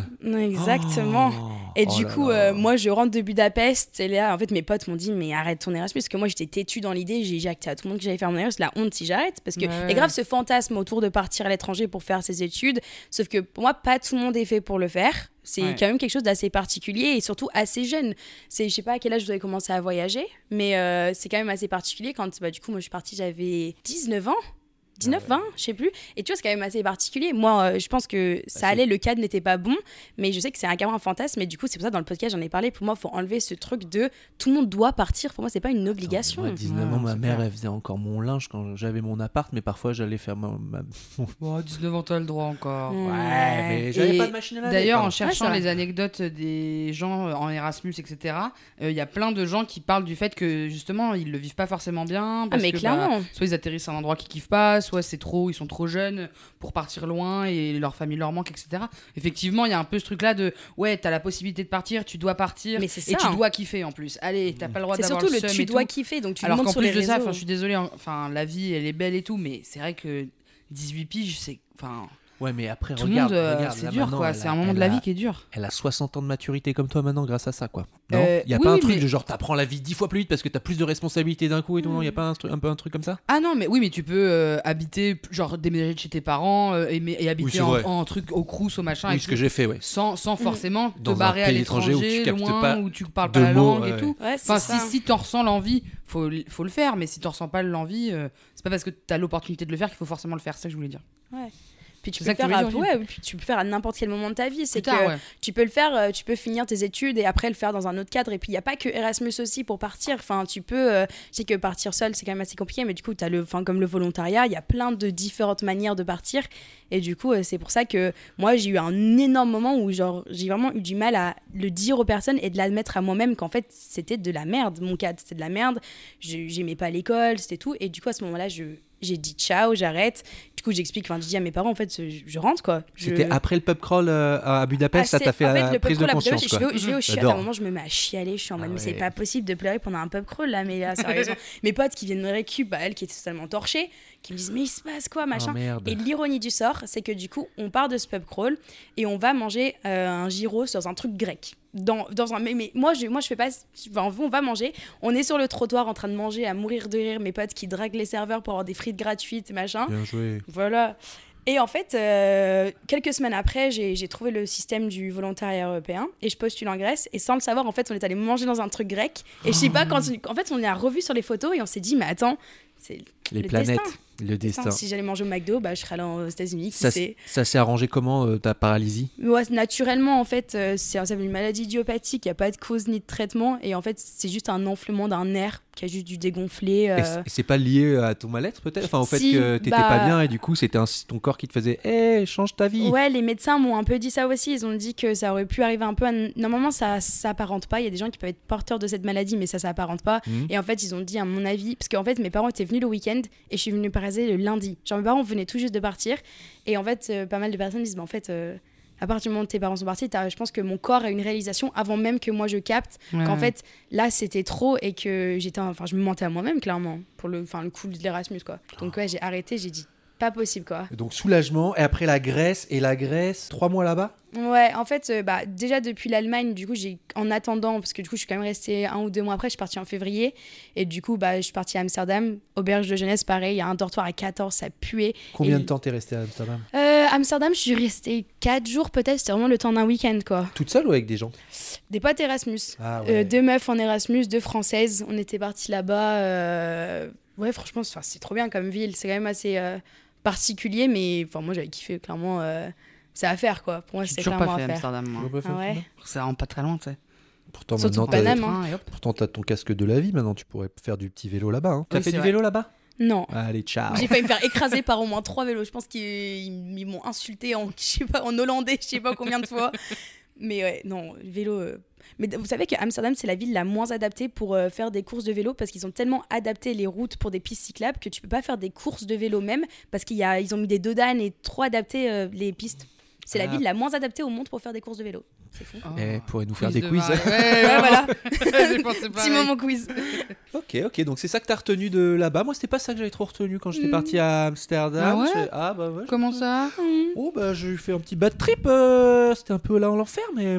Exactement. Oh, Et oh du là coup, là. euh, moi, je rentre de Budapest. Et là, en fait, mes potes m'ont dit, mais arrête ton Erasmus. Parce que moi, j'étais têtue dans l'idée. J'ai j'ai acté à tout le monde que j'allais faire mon Erasmus. La honte si j'arrête. Parce que Ouais. il y a grave ce fantasme autour de partir à l'étranger pour faire ses études. Sauf que pour moi, pas tout le monde est fait pour le faire. C'est Ouais. quand même quelque chose d'assez particulier et surtout assez jeune. C'est, je sais pas à quel âge vous avez commencé à voyager, mais euh, c'est quand même assez particulier quand, bah, du coup, moi, je suis partie, j'avais 19 ans. 19, Ah 20, je sais plus. Et tu vois, c'est quand même assez particulier. Moi, euh, je pense que ça c'est- allait, le cadre n'était pas bon, mais je sais que c'est un gamin un fantasme. Et du coup, c'est pour ça, dans le podcast, j'en ai parlé. Pour moi, il faut enlever ce truc de tout le monde doit partir. Pour moi, c'est pas une obligation. Moi, à 19 Ouais, ans, ma mère, clair. elle faisait encore mon linge quand j'avais mon appart, mais parfois j'allais faire ma. ma- [laughs] Oh, 19 ans, t'as le droit encore. Ouais. Ouais, mais j'avais pas de machine à laver. D'ailleurs, en cherchant Ouais, les anecdotes des gens euh, en Erasmus, etc., euh, il y a plein de gens qui parlent du fait que justement, ils le vivent pas forcément bien. Ah, mais que, bah, clairement. soit ils atterrissent à un endroit qu'ils kiffent pas, soit c'est trop, ils sont trop jeunes pour partir loin et leur famille leur manque, etc. Effectivement, il y a un peu ce truc-là de ouais, t'as la possibilité de partir, tu dois partir, Mais c'est et ça, tu hein. dois kiffer en plus. Allez, t'as pas le droit C'est d'avoir surtout le tu dois tout. kiffer. Donc, tu le Alors qu'en sur plus les de ça, réseaux. je suis désolée, hein, enfin, la vie, elle est belle et tout, mais c'est vrai que 18 piges, c'est, enfin, Ouais, mais après, tout regarde, le monde, euh, c'est dur, quoi. C'est un moment de la a- vie qui est dur. Elle a 60 ans de maturité comme toi maintenant grâce à ça, quoi. Non Euh, Il y a oui, pas un truc mais- de genre t'apprends la vie 10 fois plus vite parce que t'as plus de responsabilités d'un coup et tout, non? Il y a pas un, truc- un peu un truc comme ça? Ah non, mais oui, mais tu peux euh, habiter, genre déménager de chez tes parents euh, et, mais- et habiter en, truc au crous, au machin, et Oui, ce tout, que j'ai fait, ouais. sans, sans forcément Dans un te barrer à l'étranger, où tu captes loin, pas où tu parles pas la mots, langue ouais, et tout. Ouais, Enfin, si, si t'en ressens l'envie, faut, faut le faire, mais si t'en ressens pas l'envie, euh, c'est pas parce que t'as l'opportunité de le faire qu'il faut forcément le faire, c'est ça que je voulais dire. Puis tu peux, faire tu à, veux dire, ouais, puis tu peux le faire à n'importe quel moment de ta vie. C'est que tard, ouais. tu peux le faire, euh, tu peux finir tes études et après le faire dans un autre cadre. Et puis il n'y a pas que Erasmus aussi pour partir. Enfin, tu peux. euh, je sais que partir seul, c'est quand même assez compliqué, mais du coup, as le, enfin, comme le volontariat, il y a plein de différentes manières de partir. Et du coup, euh, c'est pour ça que moi, j'ai eu un énorme moment où genre j'ai vraiment eu du mal à le dire aux personnes et de l'admettre à moi-même qu'en fait, c'était de la merde. Mon cadre, c'était de la merde. Je- J'aimais pas l'école, c'était tout. Et du coup, à ce moment-là, je j'ai dit ciao, j'arrête. Du coup, j'explique, enfin, je dis à mes parents, en fait, je, je rentre quoi. Je- C'était après le pub crawl euh, à Budapest, ah, ça t'a fait en fait, la le prise de Budapest, conscience, Je quoi. vais, au- je vais au chiottes, à un moment, je me mets à chialer. Je suis en mode, Ah mais c'est pas possible de pleurer pendant un pub crawl là, mais là, [laughs] sérieusement. Mes potes qui viennent me récup, bah, elles qui étaient totalement torchées, qui me disent, mais il se passe quoi, machin. Oh. Et l'ironie du sort, c'est que du coup, on part de ce pub crawl et on va manger euh, un gyro dans un truc grec. Dans, dans un, mais, mais moi, je, moi, je fais pas. enfin, on va manger. On est sur le trottoir en train de manger à mourir de rire. Mes potes qui draguent les serveurs pour avoir des frites gratuites, machin. Bien joué. Voilà. Et en fait, euh, quelques semaines après, j'ai trouvé le système du volontariat européen et je postule en Grèce. Et sans le savoir, en fait, on est allé manger dans un truc grec. Et je sais pas, quand, en fait, on est revu sur les photos et on s'est dit, mais attends, c'est Les le planètes, destin. le destin. Si j'allais manger au McDo, bah, je serais allée aux États-Unis. Ça, s'est arrangé comment euh, ta paralysie? Ouais, naturellement, en fait, euh, c'est une maladie idiopathique, il n'y a pas de cause ni de traitement. Et en fait, c'est juste un enflement d'un nerf qui a juste dû dégonfler. Euh, et c'est pas lié à ton mal-être peut-être? Enfin au fait Si, que t'étais bah- pas bien et du coup c'était ton corps qui te faisait Hé, change ta vie Ouais, les médecins m'ont un peu dit ça aussi. Ils ont dit que ça aurait pu arriver un peu. À... Normalement, ça s'apparente pas. Il y a des gens qui peuvent être porteurs de cette maladie, mais ça s'apparente pas. Mhm. Et en fait, ils ont dit, à mon avis, parce qu'en fait, mes parents étaient venus le week-end et je suis venue parasiser le lundi. Genre, mes parents venaient tout juste de partir. Et en fait, euh, pas mal de personnes disent, bah, en fait, euh, à partir du moment où tes parents sont partis, je pense que mon corps a une réalisation avant même que moi je capte Ouais, qu'en fait là c'était trop et que j'étais enfin je me mentais à moi-même clairement pour le le coup de l'Erasmus quoi. Donc ouais, j'ai arrêté, j'ai dit pas possible quoi. Donc soulagement, et après la Grèce, et la Grèce, trois mois là-bas? Ouais, en fait, euh, bah, déjà depuis l'Allemagne, du coup, j'ai en attendant, parce que du coup, je suis quand même restée un ou deux mois après, je suis partie en février, et du coup, bah, je suis partie à Amsterdam, auberge de jeunesse, pareil, il y a un dortoir à 14, ça puait. Combien Et- de temps t'es resté à Amsterdam? Euh, Amsterdam, je suis restée 4 jours peut-être, c'était vraiment le temps d'un week-end, quoi. Toute seule ou avec des gens? Des potes Erasmus. Ah Euh, deux meufs en Erasmus, deux françaises. On était partis là-bas. Ouais, franchement, c'est- trop bien comme ville. C'est quand même assez particulier, mais enfin, moi j'avais kiffé, clairement. euh, C'est à faire, quoi. Pour moi, c'est toujours clairement pas fait à faire. Amsterdam. moi. Pas fait, Ah ouais. C'est vraiment pas très loin, tu sais. Pourtant, Surtout maintenant, t'as- Paname, hein. Pourtant, t'as ton casque de la vie maintenant, tu pourrais faire du petit vélo là-bas. Hein. T'as Oui, fait du vrai. vélo là-bas? Non. Allez, ciao J'ai failli me faire écraser par au moins trois vélos. Je pense qu'ils ils- ils m'ont insulté en, [laughs] je sais pas, en hollandais, je sais pas combien de fois. Mais ouais, non, vélo. euh. Mais vous savez que Amsterdam, c'est la ville la moins adaptée pour euh, faire des courses de vélo parce qu'ils ont tellement adapté les routes pour des pistes cyclables que tu peux pas faire des courses de vélo même parce qu'ils ont mis des dodanes et trop adapté euh, les pistes. C'est la Ah. ville la moins adaptée au monde pour faire des courses de vélo. C'est fou. Eh, pourrait nous faire Quiz des de quiz. [laughs] Ouais, Ouais, voilà. [laughs] Petit moment quiz. [laughs] Ok, ok, donc c'est ça que t'as retenu de là-bas. Moi, c'était pas ça que j'avais trop retenu quand j'étais Mm. parti à Amsterdam. Ah ouais Je- ah bah ouais. je- Comment ça? Oh bah j'ai fait un petit bad trip. euh, c'était un peu là en l'enfer, mais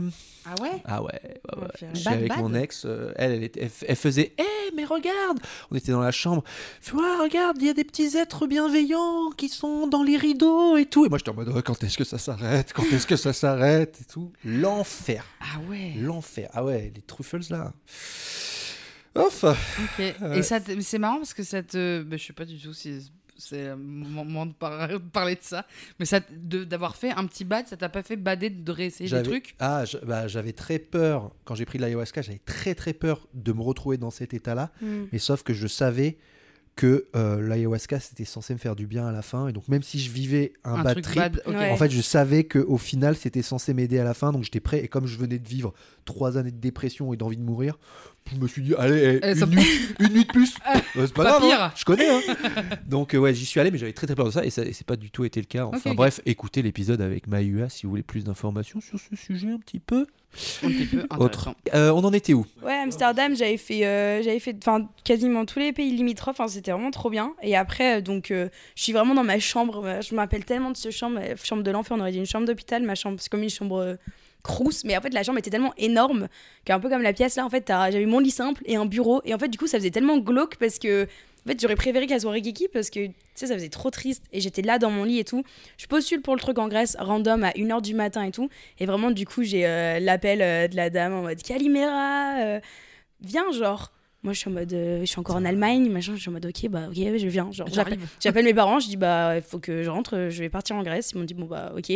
Ah ouais? Ah ouais. ouais, ouais. Ok. J'étais Bad, avec bad mon ex. euh, elle, elle, était- elle, faisait. Eh mais regarde. On était dans la chambre. Tu vois, regarde, il y a des petits êtres bienveillants qui sont dans les rideaux et tout. Et moi j'étais en mode oh, quand est-ce que ça s'arrête? Quand est-ce que ça s'arrête? et tout. L'enfer, Ah ouais. l'enfer. Ah ouais, les truffles là. Ouf. Ok. Ouais. Et ça, c'est marrant parce que ça te. bah, je sais pas du tout si c'est le moment de par- [laughs] parler de ça, mais ça, t- de- d'avoir fait un petit bad, ça t'a pas fait bader de réessayer des trucs? Ah, bah, j'avais très peur quand j'ai pris de l'ayahuasca. J'avais très très peur de me retrouver dans cet état-là. Hmm. Mais sauf que je savais que euh, l'ayahuasca c'était censé me faire du bien à la fin. Et donc même si je vivais un, Un bad trip, bad, ok. Ouais. en fait je savais que au final c'était censé m'aider à la fin. Donc j'étais prêt. Et comme je venais de vivre trois années de dépression et d'envie de mourir, je me suis dit allez, eh, Eh, une, ça- nuit, une nuit de plus. [laughs] Euh, c'est pas, Pas grave, hein. pire. je connais. hein. [laughs] donc euh, ouais, j'y suis allé, mais j'avais très très peur de ça et ça et c'est pas du tout été le cas. Enfin bref, écoutez l'épisode avec Mahua si vous voulez plus d'informations sur ce sujet un petit peu. Un petit peu Autre. Euh, on en était où? Ouais, Amsterdam, j'avais fait, euh, j'avais fait, enfin, quasiment tous les pays limitrophes. C'était vraiment trop bien. Et après, donc, euh, je suis vraiment dans ma chambre. Je me rappelle tellement de ce chambre, chambre de l'enfer. On aurait dit une chambre d'hôpital. Ma chambre, c'est comme une chambre euh, crous. Mais en fait, la chambre était tellement énorme qu'un peu comme la pièce là, en fait, j'avais mon lit simple et un bureau. Et en fait, du coup, ça faisait tellement glauque parce que. En fait, j'aurais préféré qu'elle soit Rikiki parce que tu sais, ça faisait trop triste et j'étais là dans mon lit et tout. Je postule pour le truc en Grèce, random à 1h du matin et tout. Et vraiment, du coup, j'ai euh, l'appel euh, de la dame en mode Calimera, euh, viens, genre. Moi, je suis en mode, euh, je suis encore en Allemagne, machin. Je suis en mode, ok, bah, ok, je viens. Genre, j'appelle, [laughs] mes parents, je dis, bah, il faut que je rentre, euh, je vais partir en Grèce. Ils m'ont dit, bon, bah, ok.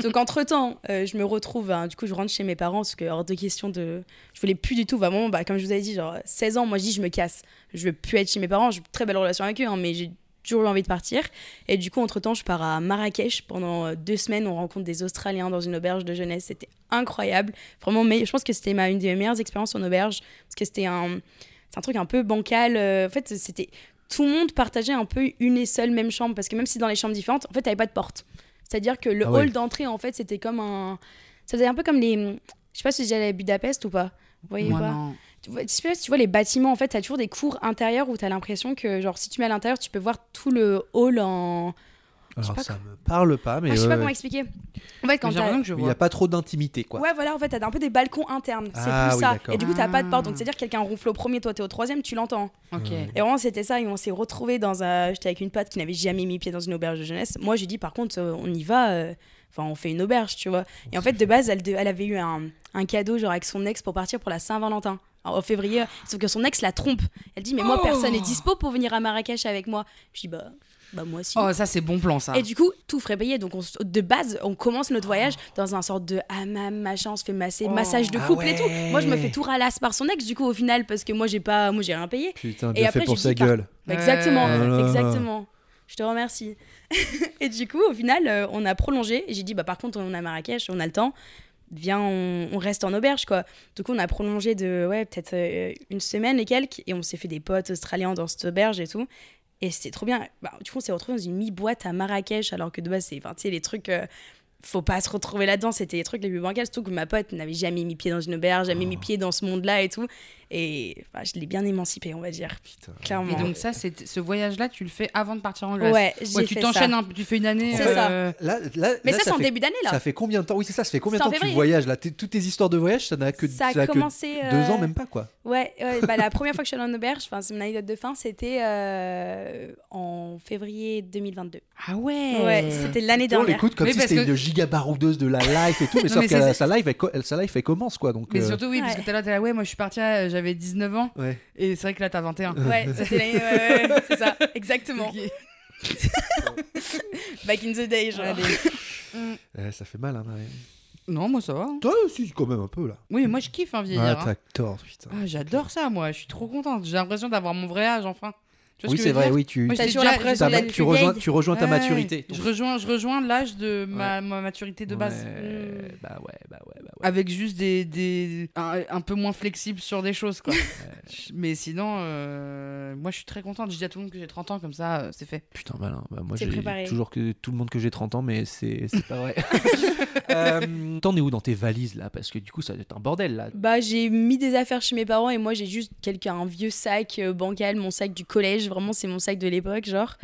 Donc, [laughs] entre temps, je me retrouve, hein, du coup, je rentre chez mes parents parce que, hors de question de. Je voulais plus du tout, vraiment, bah, comme je vous avais dit, genre, 16 ans, moi, je dis, je me casse. Je veux plus être chez mes parents. J'ai une très belle relation avec eux, hein, mais j'ai toujours eu envie de partir. Et du coup, entre-temps, je pars à Marrakech pendant euh, deux semaines. On rencontre des Australiens dans une auberge de jeunesse. C'était incroyable. Vraiment, mais je pense que c'était ma, une des meilleures expériences en auberge. Parce que c'était un, c'est un truc un peu bancal. euh, En fait, c'était tout le monde partageait un peu une et seule même chambre. Parce que même si dans les chambres différentes, en fait, t'avais pas de porte. C'est-à-dire que le Ah ouais. hall d'entrée, en fait, c'était comme un. Ça faisait un peu comme les. Je sais pas si allé à Budapest ou pas. Vous voyez Moi, pas non. tu vois, tu vois les bâtiments, en fait, t'as toujours des cours intérieurs où t'as l'impression que, genre, si tu mets à l'intérieur, tu peux voir tout le hall en. Alors ça me parle pas, mais Ah, je sais pas comment expliquer. En fait, quand il n'y a pas trop d'intimité quoi. Ouais, voilà, en fait, t'as un peu des balcons internes. C'est Ah, plus oui, ça. Et du coup, t'as pas de porte. Donc, Ah. c'est-à-dire que quelqu'un ronfle au premier, toi, t'es au troisième, tu l'entends. Ok. Et vraiment, c'était ça. Et on s'est retrouvés dans un. J'étais avec une pote qui n'avait jamais mis pied dans une auberge de jeunesse. Moi, j'ai dit, par contre, euh, on y va. euh, Enfin, on fait une auberge, tu vois. Et en fait, de base, elle, de- elle avait eu un, un cadeau, genre, avec son ex pour partir pour la Saint-Valentin. En février. Sauf que son ex la trompe. Elle dit, mais moi, Oh personne n'est dispo pour venir à Marrakech avec moi. Je dis, bah, bah moi aussi. Oh, ça, c'est bon plan, ça. Et du coup, tout frais payé. Donc, on de base, on commence notre voyage dans un sorte de hammam, machin. On se fait masser, Oh. massage de Ah couple et tout. Moi, je me fais tout ralasse par son ex, du coup, au final, parce que moi, j'ai pas, moi, j'ai rien payé. Putain, Et bien après, fait pour sa par- gueule. Bah, exactement, Ouais. Là. exactement. Je te remercie. [laughs] et du coup, au final, euh, on a prolongé. Et j'ai dit, bah, par contre, on est à Marrakech, on a le temps. Viens, on, on reste en auberge, quoi. Du coup, on a prolongé de, ouais, peut-être euh, une semaine et quelques. Et on s'est fait des potes australiens dans cette auberge et tout. Et c'était trop bien. Bah, du coup, on s'est retrouvés dans une mi-boîte à Marrakech, alors que de base, c'est, les trucs. euh, faut pas se retrouver là-dedans. C'était les trucs les plus bancals. Surtout que ma pote n'avait jamais mis pied dans une auberge, jamais mis pied dans ce monde-là et tout. Et enfin, je l'ai bien émancipé, on va dire. Clairement. Et donc ça, c'est ce voyage-là, tu le fais avant de partir en Grèce. Ouais, j'ai tu t'enchaînes, un- tu fais une année. C'est ça. euh, Là, là, Mais là, ça, c'est en fait- début d'année, là. Ça fait combien de temps Oui, c'est ça, ça fait combien de temps que tu voyages là T'es- Toutes tes histoires de voyage, ça n'a que, Ça a ça a que commencé, deux euh, ans, même pas quoi. Ouais, ouais, bah, la [laughs] première fois que je suis allée en auberge, enfin, c'est mon anecdote de fin, c'était euh, en février 2022. Ah ouais. Ouais, c'était l'année On dernière. l'écoute comme Oui, si c'était que- une giga baroudeuse de la life et tout, mais [laughs] sauf mais que sa life, elle, co- elle- sa life, elle commence quoi. Donc, Mais euh, surtout, oui, parce Ouais. que t'es là, t'es là, ouais, moi je suis partie, euh, j'avais 19 ans. ouais. Et c'est vrai que là, t'as 21. Ouais, c'était l'année. Ouais, ouais, ouais, c'est ça, [laughs] exactement. [laughs] Back in the day, genre. Ouais, ça fait mal, hein, Marie. Non, moi ça va. hein. Toi aussi, quand même un peu là. Oui, mais moi je kiffe un Ah, vieillard. hein. t'as tort, putain. Ah, j'adore ça, moi. Je suis trop contente. J'ai l'impression d'avoir mon vrai âge enfin. Tu vois Oui, c'est vrai, oui, tu, Moi, déjà- tu, rejoins, vieille. tu rejoins ta Ouais, maturité. Je rejoins, je rejoins l'âge de ma, ma maturité de base. Ouais, Mm. Bah ouais, ouais. Avec juste des, des un, un peu moins flexible sur des choses, quoi. [laughs] Mais sinon, euh, moi je suis très contente. Je dis à tout le monde que j'ai 30 ans, comme ça, euh, c'est fait. Putain, malin. Bah, moi, j'ai toujours que tout le monde que j'ai 30 ans, mais c'est c'est pas vrai. [laughs] [laughs] euh, T'en es où dans tes valises là? Parce que du coup, ça doit être un bordel là. Bah, j'ai mis des affaires chez mes parents et moi, j'ai juste quelqu'un, un vieux sac bancal, mon sac du collège. Vraiment, c'est mon sac de l'époque, genre.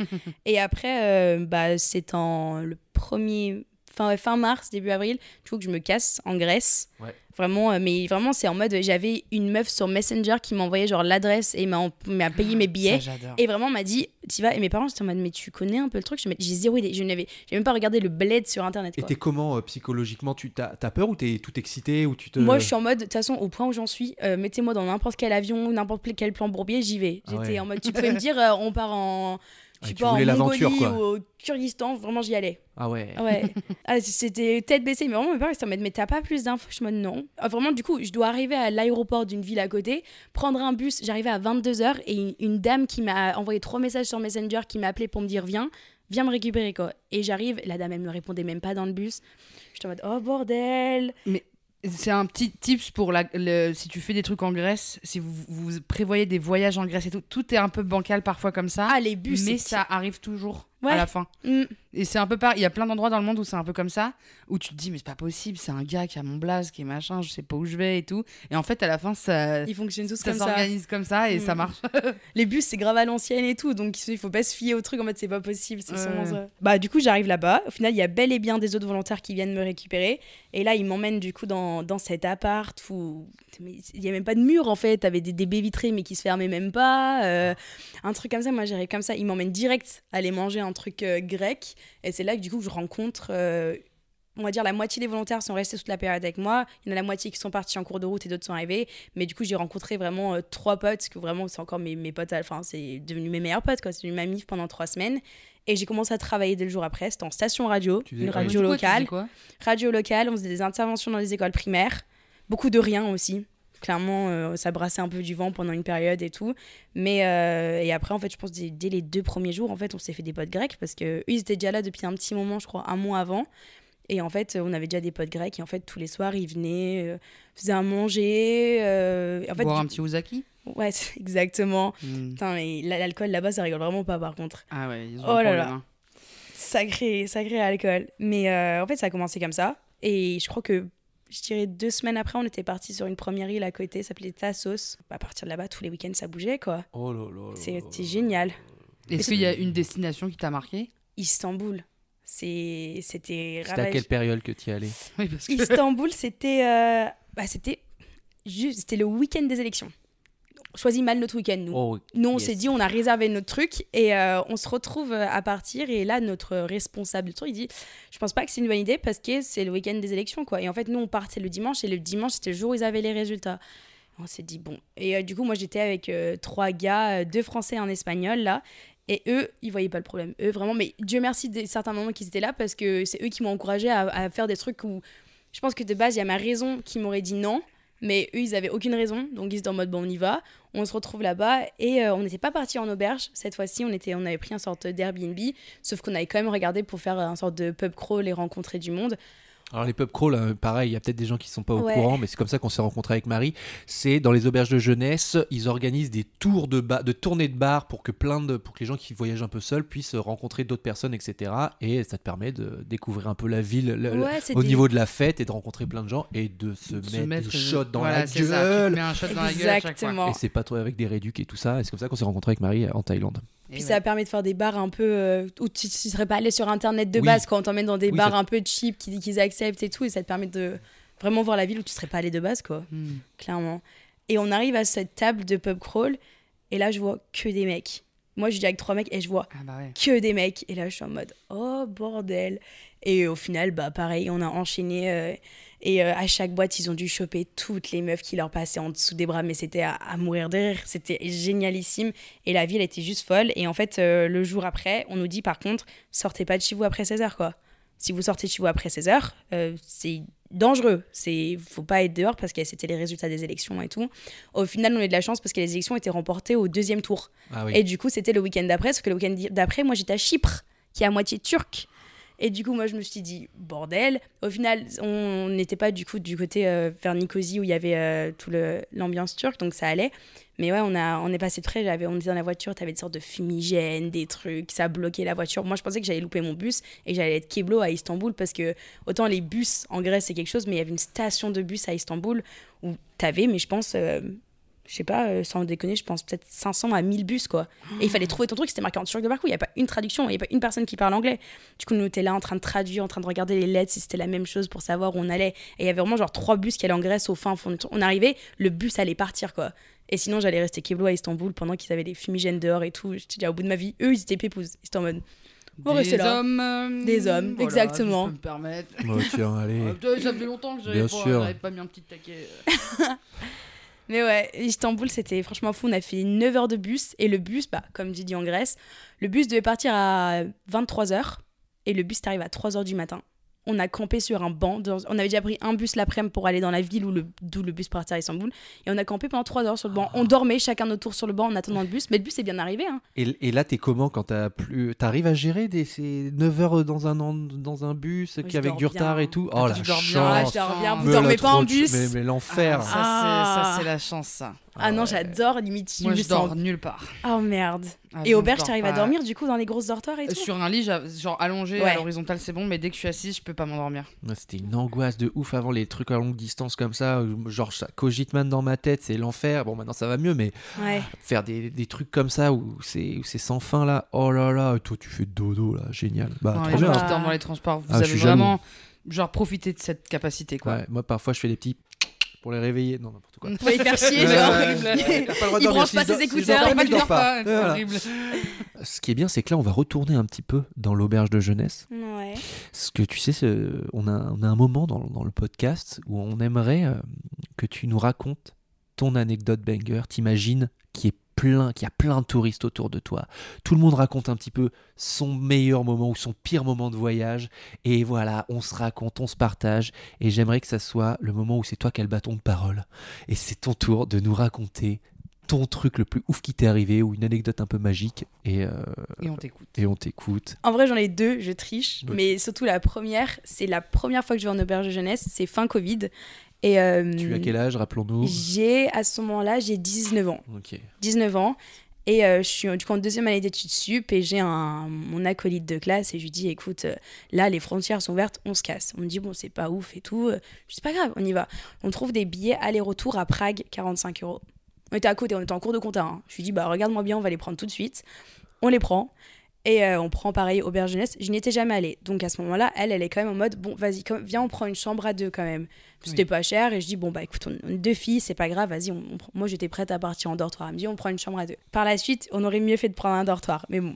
et après, euh, bah, c'est en le premier. Fin, fin mars, début avril, du coup que je me casse en Grèce. Ouais. Vraiment, euh, mais vraiment, c'est en mode, j'avais une meuf sur Messenger qui m'envoyait genre l'adresse et m'a m'a payé mes billets. Ça. Et vraiment, m'a dit, tu vas. Et mes parents, j'étais en mode, mais tu connais un peu le truc? J'ai zéro idée. Je n'avais j'ai même pas regardé le bled sur internet. Et quoi. t'es comment euh, psychologiquement? Tu t'as t'as peur ou t'es tout excité ou tu te Moi, je suis en mode, de toute façon, au point où j'en suis, euh, mettez-moi dans n'importe quel avion, n'importe quel plan bourbier, j'y vais. Ah J'étais ouais. en mode, tu pouvais me dire, euh, on part en. Je Ah, sais tu pas, en Mongolie quoi. ou au Kyrgyzstan, vraiment, j'y allais. Ah ouais. Ah Ouais. [laughs] Ah, c'était tête baissée, mais vraiment, mes parents, ils en mode, mais t'as pas plus d'infos? Je en mode, non. Ah, vraiment, du coup, je dois arriver à l'aéroport d'une ville à côté, prendre un bus, j'arrivais à 22h, et une, une dame qui m'a envoyé trois messages sur Messenger, qui m'a appelé pour me dire, viens, viens me récupérer, quoi. Et j'arrive, la dame, elle me répondait même pas dans le bus. J'étais en mode, oh bordel. C'est un petit tips pour la, le- si tu fais des trucs en Grèce, si vous, vous prévoyez des voyages en Grèce et tout, tout est un peu bancal parfois comme ça. Ah, les bus, mais ça arrive toujours à la fin. Mm. Et c'est un peu pareil. Il y a plein d'endroits dans le monde où c'est un peu comme ça, où tu te dis, mais c'est pas possible, c'est un gars qui a mon blaze, qui est machin, je sais pas où je vais et tout. Et en fait, à la fin, ça, Ils fonctionnent tous ça comme ça. s'organise comme ça et Mm. ça marche. [laughs] Les bus, c'est grave à l'ancienne et tout, donc il faut pas se fier au truc en mode c'est pas possible, c'est Ouais. Bah, du coup, j'arrive là-bas. Au final, il y a bel et bien des autres volontaires qui viennent me récupérer. Et là, ils m'emmènent du coup dans, dans cet appart où il y a même pas de mur en fait. T'avais des, des baies vitrées mais qui se fermaient même pas. euh, un truc comme ça, moi j'arrive comme ça. Ils m'emmènent direct aller manger un truc euh, grec. Et c'est là que du coup, je rencontre. euh, on va dire la moitié des volontaires sont restés toute la période avec moi. Il y en a la moitié qui sont partis en cours de route et d'autres sont arrivés. Mais du coup, j'ai rencontré vraiment euh, trois potes, que vraiment, c'est encore mes, mes potes, enfin, c'est devenu mes meilleurs potes, quoi. C'est devenu ma mif pendant trois semaines. Et j'ai commencé à travailler dès le jour après. C'était en station radio, une radio locale. quoi? Radio locale, on faisait des interventions dans les écoles primaires. Beaucoup de rien aussi. Clairement, euh, ça brassait un peu du vent pendant une période et tout. Mais, euh, et après, en fait, je pense dès, dès les deux premiers jours, en fait, on s'est fait des potes grecs parce que eux, ils étaient déjà là depuis un petit moment, je crois, un mois avant. Et en fait, on avait déjà des potes grecs. Et en fait, tous les soirs, ils venaient, euh, faisaient à manger. euh, et en fait, Boire du- un petit ouzaki Ouais, [laughs] exactement. Mm. Putain, mais l- l'alcool là-bas, ça rigole vraiment pas, par contre. Ah ouais, ils ont Oh un là là. hein. Sacré, sacré alcool. Mais euh, en fait, ça a commencé comme ça. Et je crois que, je dirais deux semaines après, on était parti sur une première île à côté, ça s'appelait Tassos. À partir de là-bas, tous les week-ends, ça bougeait, quoi. Oh là là C'était génial. Est-ce qu'il y a une destination qui t'a marqué? Istanbul. C'est- C'était C'était à quelle période que tu y allais Oui, parce que. Istanbul, c'était euh, bah, c'était juste c'était le week-end des élections. Choisit mal notre week-end, nous. Oh, Nous, on yes. s'est dit, on a réservé notre truc et euh, on se retrouve euh, à partir. Et là, notre responsable du truc, il dit Je pense pas que c'est une bonne idée parce que c'est le week-end des élections. quoi. Et en fait, nous, on partait le dimanche et le dimanche, c'était le jour où ils avaient les résultats. On s'est dit Bon. Et euh, du coup, moi, j'étais avec euh, trois gars, deux français et un espagnol, là. Et eux, ils voyaient pas le problème. Eux, vraiment, mais Dieu merci des certains moments qu'ils étaient là parce que c'est eux qui m'ont encouragé à, à faire des trucs où je pense que de base, il y a ma raison qui m'aurait dit non. Mais eux, ils avaient aucune raison. Donc, ils étaient en mode bon, on y va. On se retrouve là-bas. Et euh, on n'était pas parti en auberge. Cette fois-ci, on, était, on avait pris un sorte d'Airbnb. Sauf qu'on avait quand même regardé pour faire un sorte de pub crawl et rencontrer du monde. Alors les pub crawls, euh, pareil, il y a peut-être des gens qui sont pas au Ouais. courant, mais c'est comme ça qu'on s'est rencontrés avec Marie. C'est dans les auberges de jeunesse, ils organisent des tours de ba- de tournées de bar pour que plein de, pour que les gens qui voyagent un peu seuls puissent rencontrer d'autres personnes, etc. Et ça te permet de découvrir un peu la ville le- Ouais, au des- niveau de la fête et de rencontrer plein de gens et de se, mettre, mettre des shots dans voilà, la c'est ça, tu te gueule. mets un shot dans la gueule à chaque fois. Exactement. Et c'est pas trop avec des réducs et tout ça. Et c'est comme ça qu'on s'est rencontrés avec Marie en Thaïlande. Et Puis ça permet de faire des bars un peu euh, où tu ne serais pas allé sur internet de base quand on t'emmène dans des bars un peu cheap qui qu'ils acceptent et tout et ça te permet de vraiment voir la ville où tu serais pas allé de base quoi. Hmm. clairement. Et on arrive à cette table de pub crawl et là je vois que des mecs. Moi je dis avec trois mecs et je vois Ah bah ouais. que des mecs. Et là je suis en mode oh bordel. Et au final bah pareil on a enchaîné euh, et euh, à chaque boîte ils ont dû choper toutes les meufs qui leur passaient en dessous des bras mais c'était à, à mourir de rire. C'était génialissime. Et la ville était juste folle. Et en fait euh, le jour après on nous dit par contre sortez pas de chez vous après 16h quoi. Si vous sortez de chez vous après 16h c'est dangereux. C'est faut pas être dehors parce que c'était les résultats des élections et tout. Au final on a eu de la chance parce que les élections étaient remportées au deuxième tour. Ah oui. et du coup, c'était le week-end d'après, parce que le week-end d'après, moi, j'étais à Chypre, qui est à moitié turc. Et du coup, moi, je me suis dit, bordel. Au final, on n'était pas du coup du côté euh, vers Nicosie où il y avait euh, tout l'ambiance turque, donc ça allait. Mais ouais, on, a, on est passé de près, on était dans la voiture, t'avais des sortes de fumigènes, des trucs, ça bloquait la voiture. Moi, je pensais que j'allais louper mon bus et j'allais être keblo à Istanbul parce que autant les bus en Grèce, c'est quelque chose, mais il y avait une station de bus à Istanbul où t'avais, mais je pense, euh, je sais pas, euh, sans déconner, je pense peut-être 500 à 1000 bus, quoi. Et il fallait trouver ton truc, c'était marqué en turc de parcours, il n'y a pas une traduction, il n'y a pas une personne qui parle anglais. Du coup, nous, on était là en train de traduire, en train de regarder les lettres, si c'était la même chose pour savoir où on allait. Et il y avait vraiment genre trois bus qui allaient en Grèce au fin fond. On arrivait, le bus allait partir, quoi. Et sinon, j'allais rester keblo à Istanbul pendant qu'ils avaient des fumigènes dehors et tout. J'étais déjà au bout de ma vie. Eux, ils étaient pépouses. Ils étaient en mode. On Des là. hommes. euh, Des hommes, voilà, exactement. si je peux me permettre. Oh, tiens, allez. Putain, [laughs] ça fait longtemps que j'avais pas, pas mis un petit taquet. [laughs] Mais ouais, Istanbul, c'était franchement fou. On a fait 9 heures de bus. Et le bus, bah, comme j'ai dit en Grèce, le bus devait partir à 23h. Et le bus arrive à 3h du matin. On a campé sur un banc. dans- On avait déjà pris un bus l'après-midi pour aller dans la ville où le... d'où le bus partait à Istanbul. Et on a campé pendant 3 heures sur le banc. On dormait chacun notre tour sur le banc en attendant le bus. Mais le bus est bien arrivé. Hein. Et, et là, t'es comment quand t'as plus. T'arrives à gérer des, ces 9 heures dans un, en- dans un bus qui avec du retard bien. et tout? Ah, Oh tu la dors bien. Ah, chance je dors bien. Vous Mais dormez pas en bus? Mais, mais l'enfer Ah, ça, Ah. c'est- ça, c'est la chance, ça. Ah non, ouais. j'adore. Limite, Moi, je dors sens- nulle part. Oh merde. Ah, et auberge, t'arrives à pas. dormir du coup dans les grosses dortoirs et Euh, tout? Sur un lit, genre allongé Ouais. à l'horizontale, c'est bon, mais dès que je suis assise, je peux pas m'endormir. Ouais, C'était une angoisse de ouf avant les trucs à longue distance comme ça. Genre, ça cogite man dans ma tête, c'est l'enfer. Bon, maintenant ça va mieux, mais Ouais. faire des, des trucs comme ça où c'est où c'est sans fin là. Oh là là, et toi tu fais dodo là, génial. Bah, Non, trop bien. dorment dans les transports, vous Ah, je avez vraiment genre profité de cette capacité quoi. Ouais, moi parfois je fais des petits pour les réveiller. Non, n'importe quoi. Pour les faire chier, Ouais, genre. de Il dormir. branche pas ses écouteurs, il dors pas. horrible. Ce qui est bien, c'est que là, on va retourner un petit peu dans l'auberge de jeunesse. Ouais. Ce que tu sais, c'est, on, a, on a un moment dans, dans le podcast où on aimerait euh, que tu nous racontes ton anecdote banger. T'imagines qu'il y ait plein, qu'il y a plein de touristes autour de toi. Tout le monde raconte un petit peu son meilleur moment ou son pire moment de voyage. Et voilà, on se raconte, on se partage. Et j'aimerais que ça soit le moment où c'est toi qui as le bâton de parole. Et c'est ton tour de nous raconter ton truc le plus ouf qui t'est arrivé ou une anecdote un peu magique. Et, euh, Et on t'écoute. et on t'écoute. En vrai, j'en ai deux, je triche. Mais surtout, la première, c'est la première fois que je vais en auberge de jeunesse, c'est fin Covid. Et euh, Tu as quel âge, rappelons-nous J'ai, à ce moment-là, j'ai 19 ans. Ok. 19 ans. Et euh, je suis du coup en deuxième année d'études sup et j'ai un, mon acolyte de classe et je lui dis écoute, euh, là les frontières sont ouvertes, on se casse. On me dit bon, c'est pas ouf et tout. Euh, Je dis c'est pas grave, on y va. On trouve des billets aller-retour à Prague, 45 euros. On était à côté, on était en cours de compta. hein. Je lui dis bah regarde-moi bien, on va les prendre tout de suite. On les prend. Et euh, on prend pareil auberge jeunesse. Je n'y étais jamais allée. Donc à ce moment-là, elle, elle est quand même en mode bon, vas-y, viens, on prend une chambre à deux quand même. C'était Oui. pas cher. Et je dis bon, bah écoute, on, on est deux filles, c'est pas grave, vas-y. On, Moi, j'étais prête à partir en dortoir. Elle me dit on prend une chambre à deux. Par la suite, on aurait mieux fait de prendre un dortoir. Mais bon.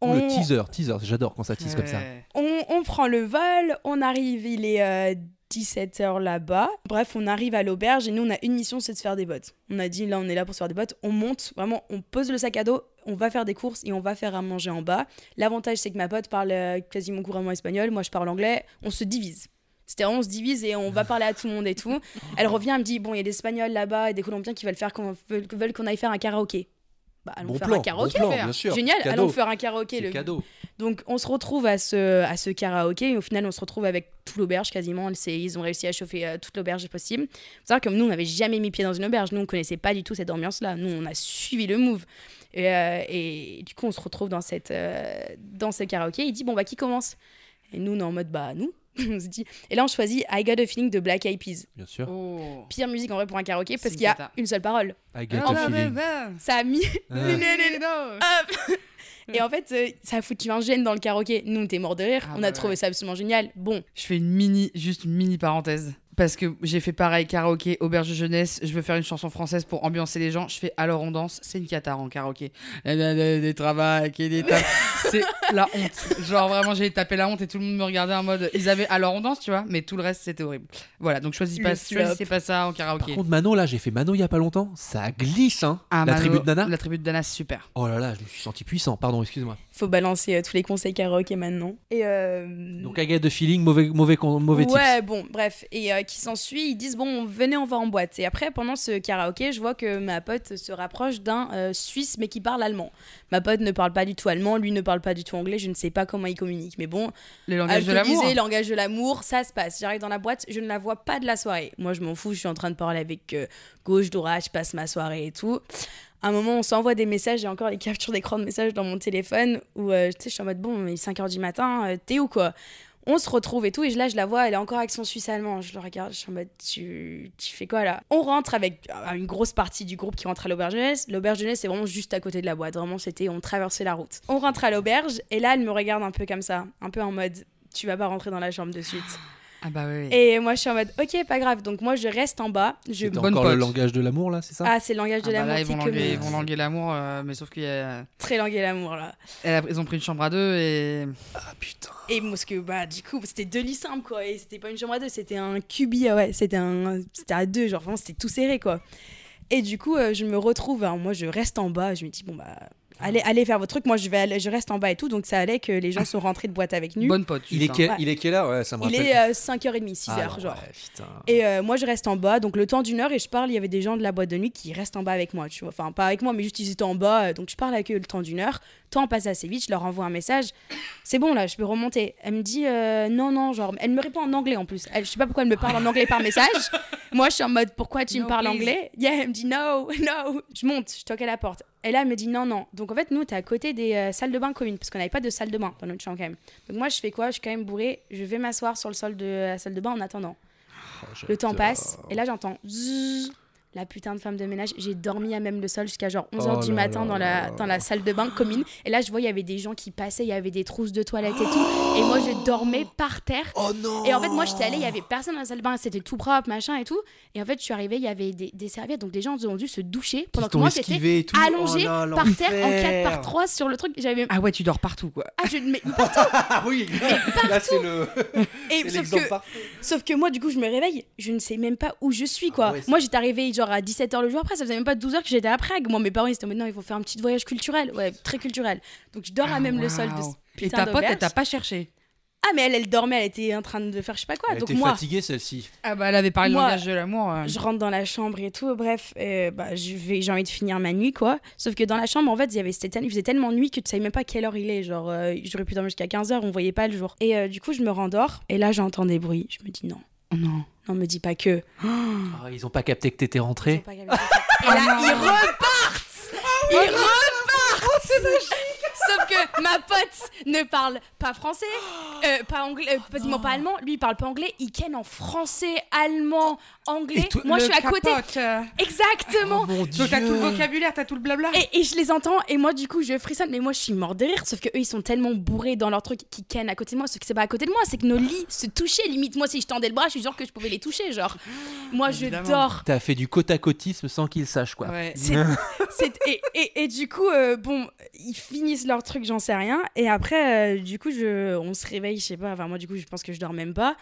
Oh, le On- teaser, teaser, j'adore quand ça tease comme ça. On, on prend le vol, on arrive, il est 17h là-bas. Bref, on arrive à l'auberge et nous, on a une mission, c'est de se faire des bottes. On a dit, là, on est là pour se faire des bottes. On monte, vraiment, on pose le sac à dos, on va faire des courses et on va faire à manger en bas. L'avantage, c'est que ma pote parle euh, quasiment couramment espagnol, moi, je parle anglais. On se divise. Vraiment, on se divise et on va parler à tout le monde et tout. Elle revient, elle me dit, bon, il y a des Espagnols là-bas et des Colombiens qui veulent faire qu'on veulent qu'on aille faire un karaoké. Bah, allons Bon faire plan, un karaoké. bon plan, bien sûr. Génial, Cadeau. allons faire un karaoké. C'est Le... cadeau. Donc on se retrouve à ce, à ce karaoké et au final on se retrouve avec toute l'auberge quasiment. C'est- Ils ont réussi à chauffer euh, toute l'auberge possible. Faut savoir que nous on n'avait jamais mis pied dans une auberge. Nous on connaissait pas du tout cette ambiance-là. Nous on a suivi le move. Et, euh, et du coup on se retrouve dans, cette, euh, dans ce karaoké. Il dit bon bah qui commence? Et nous on est en mode bah nous. [laughs] on se dit. Et là on choisit I Got a Feeling de Black Eyed Peas. Bien sûr. Oh. Pire musique en vrai pour un karaoké parce qu'il y a une seule parole. I got Ah, a bah, feeling. bah, Ça a mis. Ah. [laughs] Hop Et en fait, euh, ça a foutu un gêne dans le karaoké. Nous, on était morts de rire. Ah on bah a trouvé ouais. ça absolument génial. Bon, Je fais une mini, juste une mini parenthèse. Parce que j'ai fait pareil, karaoké, auberge jeunesse. Je veux faire une chanson française pour ambiancer les gens. Je fais alors on danse. C'est une catar en karaoké. Des travaux, des. C'est la honte. Genre vraiment, j'ai tapé la honte et tout le monde me regardait en mode. Ils avaient alors on danse, tu vois. Mais tout le reste, c'était horrible. Voilà, donc choisis pas, choisissez pas ça en Par karaoké. contre, Mano, là, j'ai fait Mano il y a pas longtemps. Ça glisse, hein. Ah, la Mano, tribu de Nana. La tribu de Dana, c'est super. Oh là là, je me suis senti puissant. Pardon, excuse-moi. Faut balancer euh, tous les conseils karaoké maintenant. Et euh, Donc, I got a feeling, mauvais, mauvais, mauvais tips. ouais, bon, bref. Et euh, qui s'ensuit, ils disent bon, venez, on va en boîte. Et après, pendant ce karaoké, je vois que ma pote se rapproche d'un euh, Suisse, mais qui parle allemand. Ma pote ne parle pas du tout allemand, lui ne parle pas du tout anglais. Je ne sais pas comment il communique, mais bon, Les langages de l'amour. Langage de l'amour, ça se passe. J'arrive dans la boîte, je ne la vois pas de la soirée. Moi, je m'en fous, je suis en train de parler avec euh, gauche, droite, je passe ma soirée et tout. À un moment, on s'envoie des messages, j'ai encore les captures d'écran de messages dans mon téléphone où, euh, je suis en mode, bon, il est 5h du matin, euh, t'es où quoi? On se retrouve et tout, et là je la vois, elle est encore avec son suisse allemand. Je le regarde, je suis en mode, tu, tu fais quoi là? On rentre avec euh, une grosse partie du groupe qui rentre à l'auberge jeunesse. L'auberge jeunesse, c'est vraiment juste à côté de la boîte. Vraiment, c'était, on traversait la route. On rentre à l'auberge, et là elle me regarde un peu comme ça, un peu en mode, tu vas pas rentrer dans la chambre de suite. Ah bah oui. oui. Et moi je suis en mode, ok, pas grave. Donc moi je reste en bas. Je... C'est encore le langage de l'amour, là, c'est ça? Ah, c'est le langage de Ah bah l'amour. là, ils vont languer, ils communique. vont languer l'amour, euh, mais sauf qu'il y a... Très languer l'amour là. elle a- Ils ont pris une chambre à deux et... Ah putain. Et parce que bah du coup c'était deux lits simples quoi. Et c'était pas une chambre à deux, c'était un cubi, ah ouais, c'était un, c'était à deux, genre vraiment c'était tout serré quoi. Et du coup euh, je me retrouve, alors, moi je reste en bas, je me dis bon bah allez allez faire votre truc, moi je vais aller, je reste en bas et tout, donc ça allait que les gens sont rentrés de boîte avec nu. Bonne pote. Il est, Ouais. il est quelle heure Ouais, ça me Il est euh, 5h30, 6h Ah, genre. ouais. Et euh, moi, je reste en bas, donc le temps d'une heure, et je parle. Il y avait des gens de la boîte de nuit qui restent en bas avec moi, tu vois. Enfin, pas avec moi, mais juste ils étaient en bas, euh, donc je parle avec eux le temps d'une heure. Le temps passe assez vite, je leur envoie un message. C'est bon, là, je peux remonter. Elle me dit euh, non, non, genre, elle me répond en anglais en plus. Elle, je sais pas pourquoi elle me parle en anglais par message. [laughs] moi, je suis en mode pourquoi tu No, me parles please. anglais? Yeah, elle me dit no, no. Je monte, je toque à la porte. Et là, elle me dit non, non. Donc en fait, nous, t'es à côté des euh, salles de bain communes, parce qu'on n'avait pas de salle de bain dans notre chambre quand même. Donc moi, je fais quoi? Je suis quand même bourrée. Je vais m'asseoir sur le sol de la salle de bain en attendant. Le temps passe, et là j'entends la putain de femme de ménage. J'ai dormi à même le sol jusqu'à genre 11h Oh du là matin là dans la, là. dans la salle de bain commune. Et là je vois, il y avait des gens qui passaient, il y avait des trousses de toilettes et tout. Et moi je dormais par terre. Oh non Et en fait, moi j'étais allée, il y avait personne dans la salle de bain, c'était tout propre, machin et tout. Et en fait, je suis arrivée, il y avait des, des serviettes, donc les gens ont dû se doucher pendant que moi j'étais allongée Oh là, par terre en 4 l'enfer. par 3 sur le truc. J'avais. Ah ouais, tu dors partout quoi. Ah, je... [laughs] mais- Ah oui, là c'est le. Et sauf que, parfait. sauf que moi, du coup, je me réveille, je ne sais même pas où je suis, quoi. Ah ouais, c'est- moi, j'étais arrivée genre à 17h le jour après, ça faisait même pas 12h que j'étais à Prague. Moi, mes parents, ils étaient en mode non, il faut faire un petit voyage culturel. Ouais, très culturel. Donc, je dors à même le sol de ce Ah. Et ta pote, elle t'a pas cherché. Ah, mais elle, elle dormait, elle était en train de faire je sais pas quoi. Elle Donc, était moi, fatiguée celle-ci. Ah bah elle avait parlé Moi, le langage de l'amour. euh. je rentre dans la chambre et tout. Bref, euh, bah, je vais- j'ai envie de finir ma nuit, quoi. Sauf que dans la chambre, en fait, il, y avait, il faisait tellement nuit que tu savais même pas quelle heure il est. Genre, euh, j'aurais pu dormir jusqu'à 15h, on voyait pas le jour. Et euh, du coup, je me rendors. Et là, j'entends des bruits. Je me dis non. Oh non. Non, me dis pas que. Ah, ils ont pas capté que t'étais Ils ont rentré. pas capté. Et là, ils repartent Ils repartent Sauf que ma pote ne parle pas français, euh, pas anglais, euh, quasiment pas allemand. Lui, il parle pas anglais. Il ken en français, allemand, anglais. Moi, je suis à côté. capote. Exactement. mon Donc t'as tout le vocabulaire, t'as tout le blabla. Et, et je les entends et moi du coup je frissonne mais moi je suis mort de rire sauf que eux ils sont tellement bourrés dans leur truc qu'ils ken à côté de moi sauf que c'est pas à côté de moi c'est que nos lits se touchaient limite moi si je tendais le bras je suis sûre que je pouvais les toucher genre moi je Évidemment. dors T'as fait du côte à côtisme sans qu'ils sachent quoi. Ouais. C'est- [laughs] c'est- et, et, et du coup, euh, bon, ils finissent leur truc, j'en sais rien. Et après, euh, du coup, je, on se réveille, je sais pas. Enfin, moi, du coup, je pense que je dors même pas.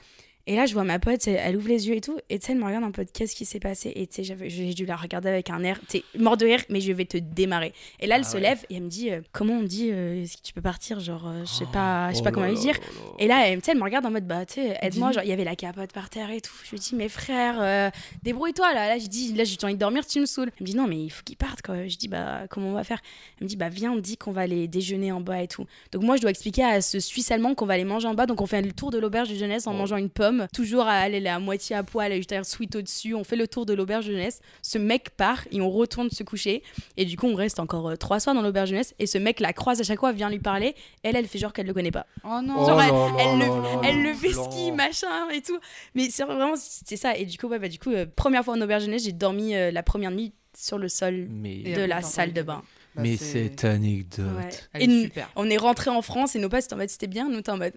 Et là, je vois ma pote, elle, ouvre les yeux et tout. Et tu sais, elle me regarde un peu, qu'est-ce qui s'est passé? Et tu sais, j'ai dû la regarder avec un air, tu mort de rire, mais je vais te démarrer. Et là, elle Ah se ouais. lève et elle me dit, euh, comment on dit, euh, est-ce que tu peux partir? Genre, euh, je sais pas, je sais Oh pas comment lui dire. Et là, elle, tu sais, elle me regarde en mode, bah, tu sais, aide-moi. Genre, il y avait la capote par terre et tout. Je lui dis, mais frère, euh, débrouille-toi là. Là, je dis, là, j'ai envie de dormir, tu me saoules. Elle me dit, non, mais il faut qu'il parte quoi. Je dis, bah, comment on va faire? Elle me dit, bah, viens, on dit qu'on va aller déjeuner en bas et tout. Donc, moi, je dois expliquer à ce Suisse allemand qu'on va aller manger en bas. Donc, on fait le tour de l'auberge de jeunesse en Oh. mangeant une pomme. Toujours à aller à moitié à poil, juste à sweet au-dessus. On fait le tour de l'auberge jeunesse. Ce mec part et on retourne se coucher. Et du coup, on reste encore euh, trois soirs dans l'auberge jeunesse. Et ce mec la croise à chaque fois, vient lui parler. Elle, elle fait genre qu'elle le connaît pas. Oh non. Oh Genre, elle, elle le, elle fait ski, machin et tout. Mais c'est vraiment, c'est ça. Et du coup, ouais, bah, du coup, euh, première fois en auberge jeunesse, j'ai dormi euh, la première nuit sur le sol Mais, de la salle de bain. Bah, mais c'est- cette anecdote. Ouais. Elle Et est nous- super. on est rentré en France et nos potes étaient en mode c'était bien, nous t'es en mode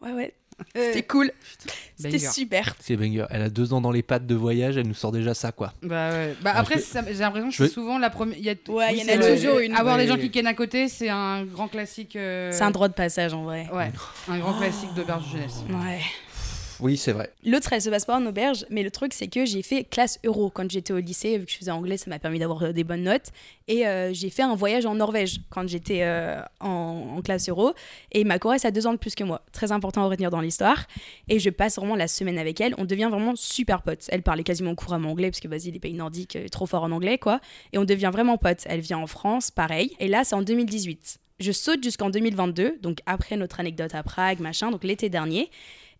ouais, ouais, [laughs] c'était cool, c'était super. C'est banger. Elle a deux ans dans les pattes de voyage, elle nous sort déjà ça, quoi. Bah ouais. Bah après, que- j'ai l'impression que je veux- c'est souvent la première. il y a- Ouais, il y en a toujours une. Avoir Ouais. des gens qui kennent à côté, c'est un grand classique. euh, C'est un droit de passage en vrai. Ouais, un grand classique d'auberge de jeunesse. Ouais. Oui, c'est vrai. L'autre, elle se passe pas en auberge, mais le truc, c'est que j'ai fait classe euro quand j'étais au lycée, vu que je faisais anglais, ça m'a permis d'avoir euh, des bonnes notes. Et euh, j'ai fait un voyage en Norvège quand j'étais euh, en, classe euro. Et ma choresse a deux ans de plus que moi. Très important à retenir dans l'histoire. Et je passe vraiment la semaine avec elle. On devient vraiment super potes. Elle parlait quasiment couramment anglais, parce que vas-y, les pays nordiques, trop fort en anglais, quoi. Et on devient vraiment potes. Elle vient en France, pareil. Et là, c'est en 2018. Je saute jusqu'en 2022, donc après notre anecdote à Prague, machin, donc l'été dernier.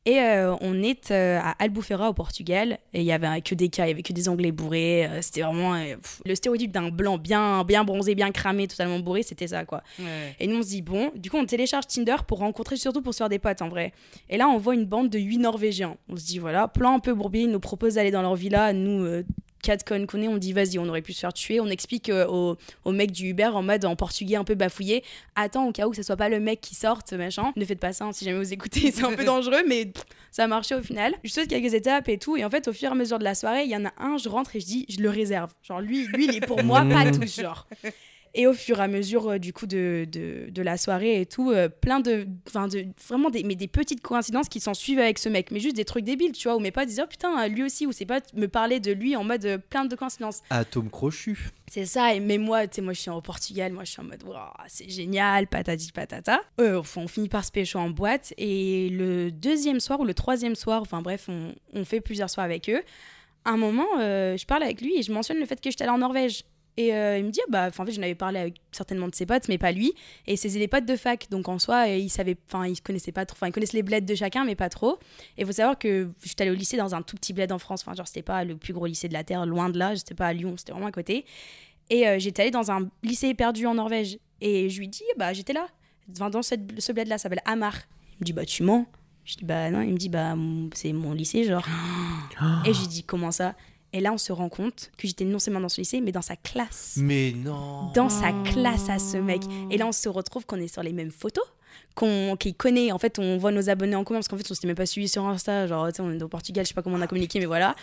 Et euh, on est euh, à Albufeira au Portugal et il y avait que des cas, il y avait que des Anglais bourrés. euh, c'était vraiment pff, le stéréotype d'un blanc bien, bien bronzé, bien cramé, totalement bourré, c'était ça quoi. Ouais. Et nous on se dit bon, du coup on télécharge Tinder pour rencontrer, surtout pour se faire des potes en vrai. Et là on voit une bande de huit Norvégiens. On se dit voilà, plan un peu bourbier, ils nous proposent d'aller dans leur villa, nous. Quatre connes qu'on est, on dit vas-y, on aurait pu se faire tuer. On explique euh, au, au mec du Uber en mode en portugais un peu bafouillé Attends, au cas où que ce soit pas le mec qui sorte, machin. Ne faites pas ça hein, si jamais vous écoutez, c'est un peu [laughs] dangereux, mais pff, ça a marché au final. Je saute quelques étapes et tout. Et en fait, au fur et à mesure de la soirée, il y en a un, je rentre et je dis Je le réserve. Genre, lui, lui il est pour moi, pas [laughs] tous, genre. Et au fur et à mesure euh, du coup de, de, de la soirée et tout, euh, plein de, de, vraiment des, mais des petites coïncidences qui s'en suivent avec ce mec, mais juste des trucs débiles, tu vois, où mes potes disaient oh putain lui aussi, ou c'est pas me parler de lui en mode euh, plein de coïncidences. Atome crochu. C'est ça, et mais moi, tu sais, moi je suis au Portugal, moi je suis en mode c'est génial, patati patata. Euh, enfin, on finit par se pécho en boîte, et le deuxième soir ou le troisième soir, enfin bref, on, on fait plusieurs soirs avec eux. À un moment, euh, je parle avec lui et je mentionne le fait que j'étais allée en Norvège. Et euh, il me dit, ah bah, en fait, j'en avais parlé avec certainement de ses potes, mais pas lui. Et c'était des potes de fac, donc en soi, euh, il savait, enfin, il connaissait pas trop, enfin, ils connaissent les bleds de chacun, mais pas trop. Et il faut savoir que j'étais allée au lycée dans un tout petit bled en France, enfin, genre, c'était pas le plus gros lycée de la Terre, loin de là, j'étais pas à Lyon, c'était vraiment à côté. Et euh, j'étais allée dans un lycée perdu en Norvège. Et je lui dis, bah, j'étais là, Enfin, dans cette, ce bled-là, ça s'appelle Hamar. Il me dit, bah, tu mens. Je dis, bah, non. Il me dit, bah, c'est mon lycée, genre. [gasps] Et je lui dis, comment ça? Et là, on se rend compte que j'étais non seulement dans ce lycée, mais dans sa classe. Mais non. Dans sa classe à ce mec. Et là, on se retrouve qu'on est sur les mêmes photos. Qu'on, qu'il connaît, en fait, on voit nos abonnés en commun parce qu'en fait, on s'était même pas suivi sur Insta. Genre, tu sais, on est au Portugal, je sais pas comment on a communiqué, mais voilà.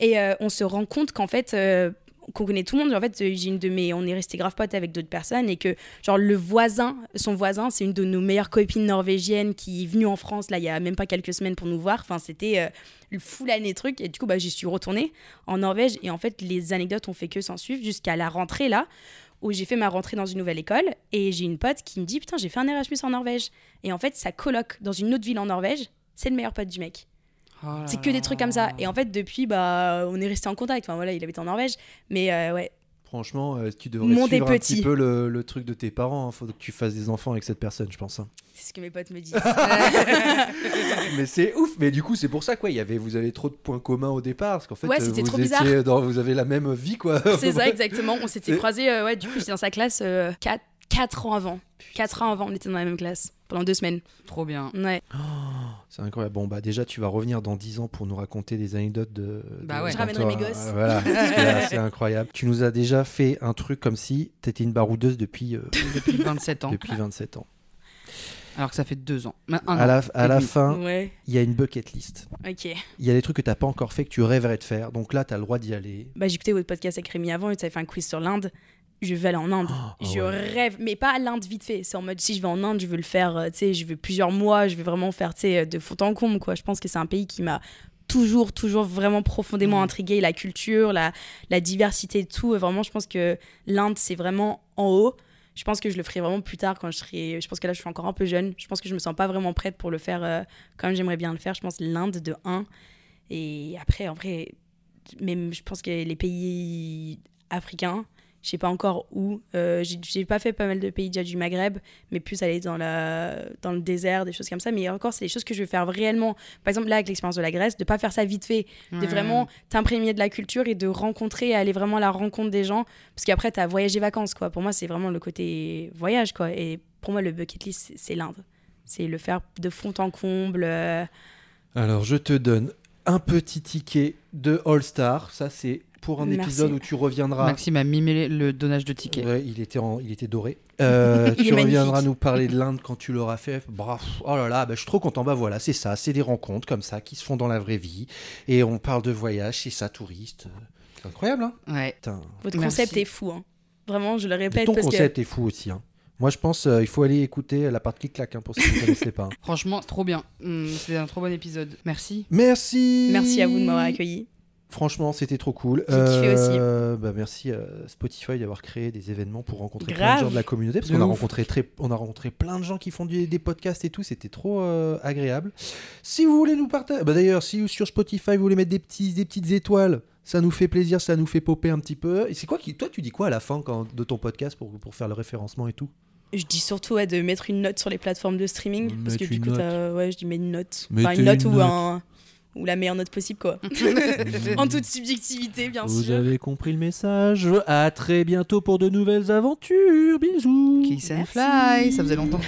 Et euh, on se rend compte qu'en fait, euh, qu'on connaît tout le monde. En fait, j'ai une de mes, on est resté grave potes avec d'autres personnes et que, genre, le voisin, son voisin, c'est une de nos meilleures copines norvégiennes qui est venue en France, là, il y a même pas quelques semaines pour nous voir. Enfin, c'était euh, le full année truc. Et du coup, bah, j'y suis retournée en Norvège. Et en fait, les anecdotes ont fait que s'en suivre jusqu'à la rentrée, là, où j'ai fait ma rentrée dans une nouvelle école. Et j'ai une pote qui me dit, putain, j'ai fait un Erasmus en Norvège. Et en fait, sa coloc dans une autre ville en Norvège, c'est le meilleur pote du mec. Oh C'est que des trucs comme ça. Et en fait, depuis, bah, on est resté en contact. Enfin voilà, il habite en Norvège. Mais euh, ouais, Franchement, euh, tu devrais suivre un petit. peu le, le truc de tes parents. Il faut que tu fasses des enfants avec cette personne, je pense. hein. c'est ce que mes potes me disent. [laughs] mais c'est ouf. Mais du coup, c'est pour ça quoi. Il y avait, vous avez trop de points communs au départ, parce qu'en fait, Ouais, euh, vous trop étiez dans- vous avez la même vie, quoi. c'est ça, [laughs] exactement. On s'était croisés, euh, ouais, du coup, j'étais dans sa classe 4, ans avant. 4 ans avant, on était dans la même classe. Pendant deux semaines. Trop bien. Ouais. C'est incroyable. Bon, bah déjà, tu vas revenir dans 10 ans pour nous raconter des anecdotes de. Bah de- ouais. Je ramènerai toi- mes gosses. euh, Voilà, [laughs] c'est incroyable. Tu nous as déjà fait un truc comme si t'étais une baroudeuse depuis, euh, [laughs] Depuis 27 ans. depuis 27 ans. Alors que ça fait deux ans. Un À an. la, à la demi. fin, Ouais, il y a une bucket list. ok. Il y a des trucs que t'as pas encore fait, que tu rêverais de faire. Donc là, t'as le droit d'y aller. Bah, j'ai écouté votre podcast avec Rémi avant, tu avais fait un quiz sur l'Inde. Je veux aller en Inde. Oh, je ouais. rêve, mais pas à l'Inde vite fait. C'est en mode si je vais en Inde, je veux le faire, euh, tu sais, je veux plusieurs mois, je veux vraiment faire, tu sais, euh, de fond en comble, quoi. Je pense que c'est un pays qui m'a toujours, toujours vraiment profondément Mm. intrigué. La culture, la, la diversité et tout. Et Vraiment, je pense que l'Inde, c'est vraiment en haut. Je pense que je le ferai vraiment plus tard quand je serai. Je pense que là, je suis encore un peu jeune. Je pense que je me sens pas vraiment prête pour le faire euh, comme j'aimerais bien le faire. Je pense l'Inde de 1. Et après, en vrai, même je pense que les pays africains, je sais pas encore où. Euh, j'ai- pas fait pas mal de pays déjà du Maghreb, mais plus aller dans, la, dans le désert, des choses comme ça. Mais encore, c'est des choses que je veux faire réellement. Par exemple, là, avec l'expérience de la Grèce, de pas faire ça vite fait, de vraiment t'imprégner de la culture et de rencontrer, aller vraiment à la rencontre des gens. Parce qu'après, t'as voyagé vacances, quoi. Pour moi, c'est vraiment le côté voyage, quoi. Et pour moi, le bucket list, c'est- c'est l'Inde. C'est le faire de fond en comble. euh, Alors, je te donne un petit ticket de All Star. Ça, c'est pour un Merci. épisode où tu reviendras. Maxime a mimé le donnage de tickets. Ouais, il était, en- il était doré. Euh, [laughs] tu reviendras magnifique. nous parler de l'Inde quand tu l'auras fait. Bref, oh là là, bah, je suis trop content. Bah voilà, c'est ça, c'est des rencontres comme ça qui se font dans la vraie vie. Et on parle de voyage, c'est ça, touriste. C'est incroyable, hein Ouais. Putain. Votre Merci. concept est fou. hein. Vraiment, je le répète ton parce que. concept est fou aussi. hein. Moi, je pense euh, il faut aller écouter la part qui claque hein, pour ceux qui ne connaissaient pas. [laughs] Franchement, trop bien. Hum, C'était un trop bon épisode. Merci. Merci. Merci à vous de m'avoir accueilli. Franchement, c'était trop cool. J'ai Euh, bah, merci à Spotify d'avoir créé des événements pour rencontrer plein de gens de la communauté. Parce qu'on a rencontré, très, on a rencontré plein de gens qui font du- des podcasts et tout. C'était trop euh, agréable. Si vous voulez nous partager. Bah, D'ailleurs, si sur Spotify vous voulez mettre des, petits, des petites étoiles, ça nous fait plaisir, ça nous fait popper un petit peu. Et c'est quoi qui. Toi, tu dis quoi à la fin quand, de ton podcast pour, pour faire le référencement et tout? Je dis surtout ouais, de mettre une note sur les plateformes de streaming. parce que du coup, ouais, je dis mets une note. Mettez Enfin, une note, une ou note. un. Ou la meilleure note possible, quoi. [laughs] en toute subjectivité, bien Vous sûr. avez compris le message. À très bientôt pour de nouvelles aventures. Bisous. Kiss and Merci. fly, ça faisait longtemps.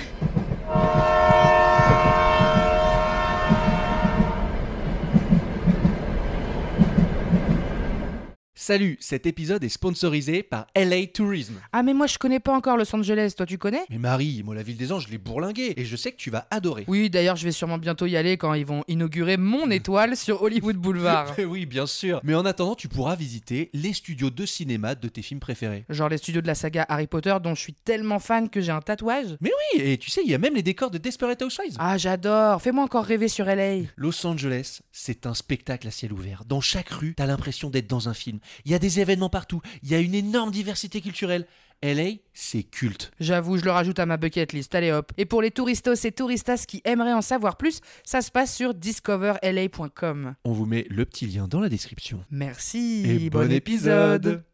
Salut, cet épisode est sponsorisé par LA Tourism. Ah, mais moi je connais pas encore Los Angeles, toi tu connais? Mais Marie, moi la ville des anges, je l'ai bourlingué et je sais que tu vas adorer. Oui, d'ailleurs, je vais sûrement bientôt y aller quand ils vont inaugurer mon [laughs] étoile sur Hollywood Boulevard. [laughs] oui, bien sûr. Mais en attendant, tu pourras visiter les studios de cinéma de tes films préférés. Genre les studios de la saga Harry Potter dont je suis tellement fan que j'ai un tatouage. Mais oui, et tu sais, il y a même les décors de Desperate Housewives. Ah, j'adore. Fais-moi encore rêver sur LA. Los Angeles, c'est un spectacle à ciel ouvert. Dans chaque rue, t'as l'impression d'être dans un film. Il y a des événements partout. Il y a une énorme diversité culturelle. LA, c'est culte. J'avoue, je le rajoute à ma bucket list. Allez hop. Et pour les touristos et touristas qui aimeraient en savoir plus, ça se passe sur discoverla.com. On vous met le petit lien dans la description. Merci. Et bon épisode.